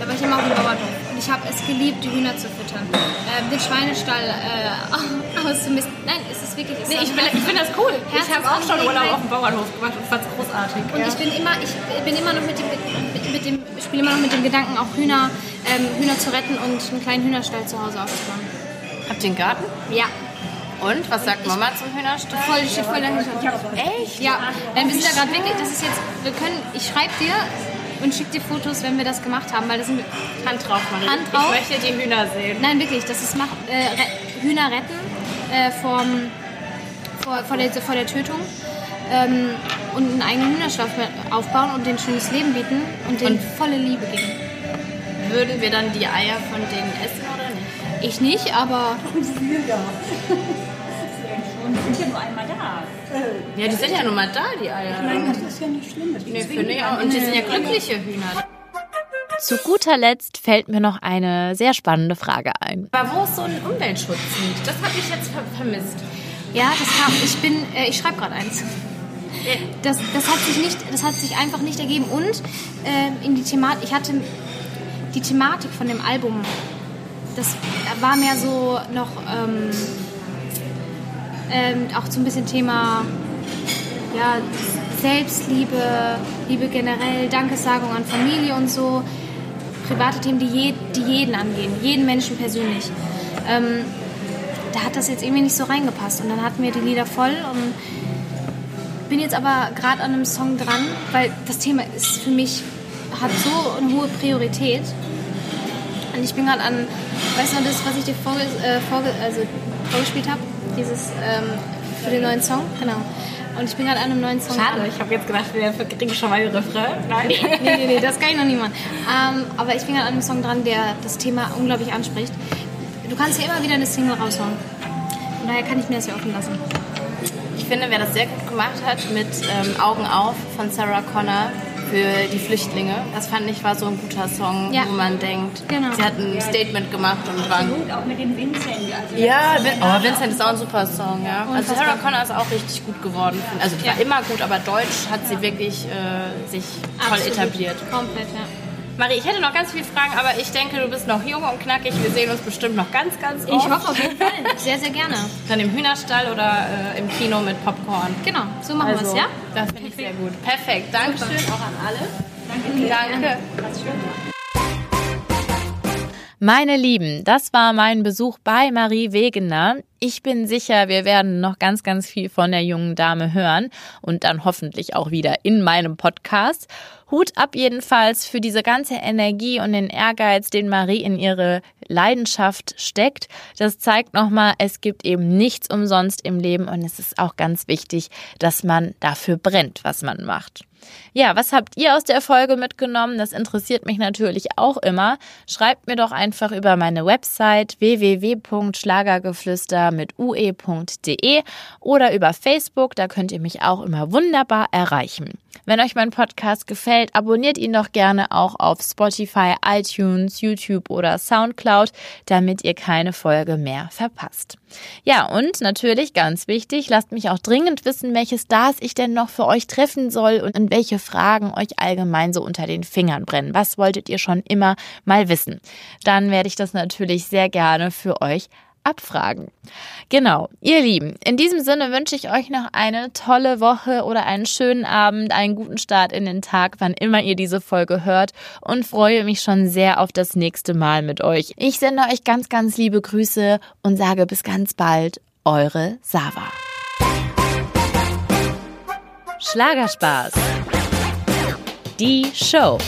Da war ich immer auf dem Bauernhof. Ich habe es geliebt, die Hühner zu füttern. Ähm, den Schweinestall äh, auszumisten. Nein, es ist wirklich. Es Nee, ich, bin, ich finde das cool. Ich habe auch schon Urlaub auf dem Bauernhof gemacht und fand es großartig. Und ich bin immer, ich bin immer noch mit dem, mit, mit dem, ich spiele immer noch mit dem Gedanken, auch Hühner, ähm, Hühner zu retten und einen kleinen Hühnerstall zu Hause aufzubauen. Habt ihr einen Garten? Ja, Und, was sagt Mama zum Hühnerstall? voll, steht voll dahinter. Echt? Ja, denn wir sind da gerade wirklich, das ist jetzt, wir können, ich schreibe dir und schicke dir Fotos, wenn wir das gemacht haben, weil das sind, Hand drauf, Marie. Hand drauf. Ich möchte die Hühner sehen. nein wirklich, das ist macht, äh, Hühner retten äh, vom, vor, vor, der, vor der Tötung ähm, und einen eigenen Hühnerstall aufbauen und denen ein schönes Leben bieten und denen Und- volle Liebe geben. Würden wir dann die Eier von denen essen oder nicht? Ich nicht, aber Und die sind ja nur einmal da. Ja, die sind ja nun mal da, die Eier. Nein, das ist ja nicht schlimm. Nee, finde ich auch. Und die sind ja glückliche Hühner. Zu guter Letzt fällt mir noch eine sehr spannende Frage ein. Aber wo ist so ein Umweltschutzlied? Das habe ich jetzt ver vermisst. ja, das kam, ich bin, äh, ich schreibe gerade eins. Das, das, hat sich nicht, das hat sich einfach nicht ergeben. Und äh, in die Thematik, ich hatte die Thematik von dem Album, das war mehr so noch ähm, ähm, auch so ein bisschen Thema ja, Selbstliebe, Liebe generell, Dankessagung an Familie und so. Private Themen, die, je, die jeden angehen, jeden Menschen persönlich. Ähm, da hat das jetzt irgendwie nicht so reingepasst. Und dann hatten wir die Lieder voll und bin jetzt aber gerade an einem Song dran, weil das Thema ist für mich, hat so eine hohe Priorität. Und ich bin gerade an, weißt du das, was ich dir vorge äh, vorge also vorgespielt habe? Dieses ähm, für den neuen Song? Genau. Und ich bin gerade an einem neuen Song dran. ich habe jetzt gedacht, wir kriegen schon mal den Refrain. Nein. Nee, nee, nee, das kann ich noch niemand. Ähm, aber ich bin gerade an einem Song dran, der das Thema unglaublich anspricht. Du kannst ja immer wieder eine Single raushauen. Von daher kann ich mir das ja offen lassen. Ich finde, wer das sehr gut gemacht hat mit ähm, Augen auf von Sarah Connor für die Flüchtlinge, das fand ich war so ein guter Song, Ja. wo man denkt, Genau. sie hat ein Statement gemacht und war Und auch mit dem Vincent. Also Ja, Vin oh, Vincent ist auch ein super Song, ja. Also. Sarah Connor ist auch richtig gut geworden. Also die war immer gut, aber Deutsch hat sie wirklich äh, sich toll Absolut. etabliert. Komplett, ja. Marie, ich hätte noch ganz viele Fragen, aber ich denke, du bist noch jung und knackig. Wir sehen uns bestimmt noch ganz, ganz oft. Ich hoffe auf jeden Fall. Sehr, sehr gerne. Dann im Hühnerstall oder äh, im Kino mit Popcorn. Genau, so machen wir es, ja? Das finde ich sehr gut. Perfekt. Dankeschön auch an alle. Danke. Danke. Meine Lieben, das war mein Besuch bei Marie Wegener. Ich bin sicher, wir werden noch ganz, ganz viel von der jungen Dame hören und dann hoffentlich auch wieder in meinem Podcast. Hut ab jedenfalls für diese ganze Energie und den Ehrgeiz, den Marie in ihre Leidenschaft steckt. Das zeigt nochmal, es gibt eben nichts umsonst im Leben und es ist auch ganz wichtig, dass man dafür brennt, was man macht. Ja, was habt ihr aus der Folge mitgenommen? Das interessiert mich natürlich auch immer. Schreibt mir doch einfach über meine Website www.schlagergeflüster mit ue.de oder über Facebook, da könnt ihr mich auch immer wunderbar erreichen. Wenn euch mein Podcast gefällt, abonniert ihn doch gerne auch auf Spotify, iTunes, YouTube oder Soundcloud, damit ihr keine Folge mehr verpasst. Ja, und natürlich ganz wichtig, lasst mich auch dringend wissen, welche Stars ich denn noch für euch treffen soll und in welche Fragen euch allgemein so unter den Fingern brennen. Was wolltet ihr schon immer mal wissen? Dann werde ich das natürlich sehr gerne für euch abfragen. Genau, ihr Lieben, in diesem Sinne wünsche ich euch noch eine tolle Woche oder einen schönen Abend, einen guten Start in den Tag, wann immer ihr diese Folge hört und freue mich schon sehr auf das nächste Mal mit euch. Ich sende euch ganz, ganz liebe Grüße und sage bis ganz bald, eure Sava. Schlagerspaß. Die Show.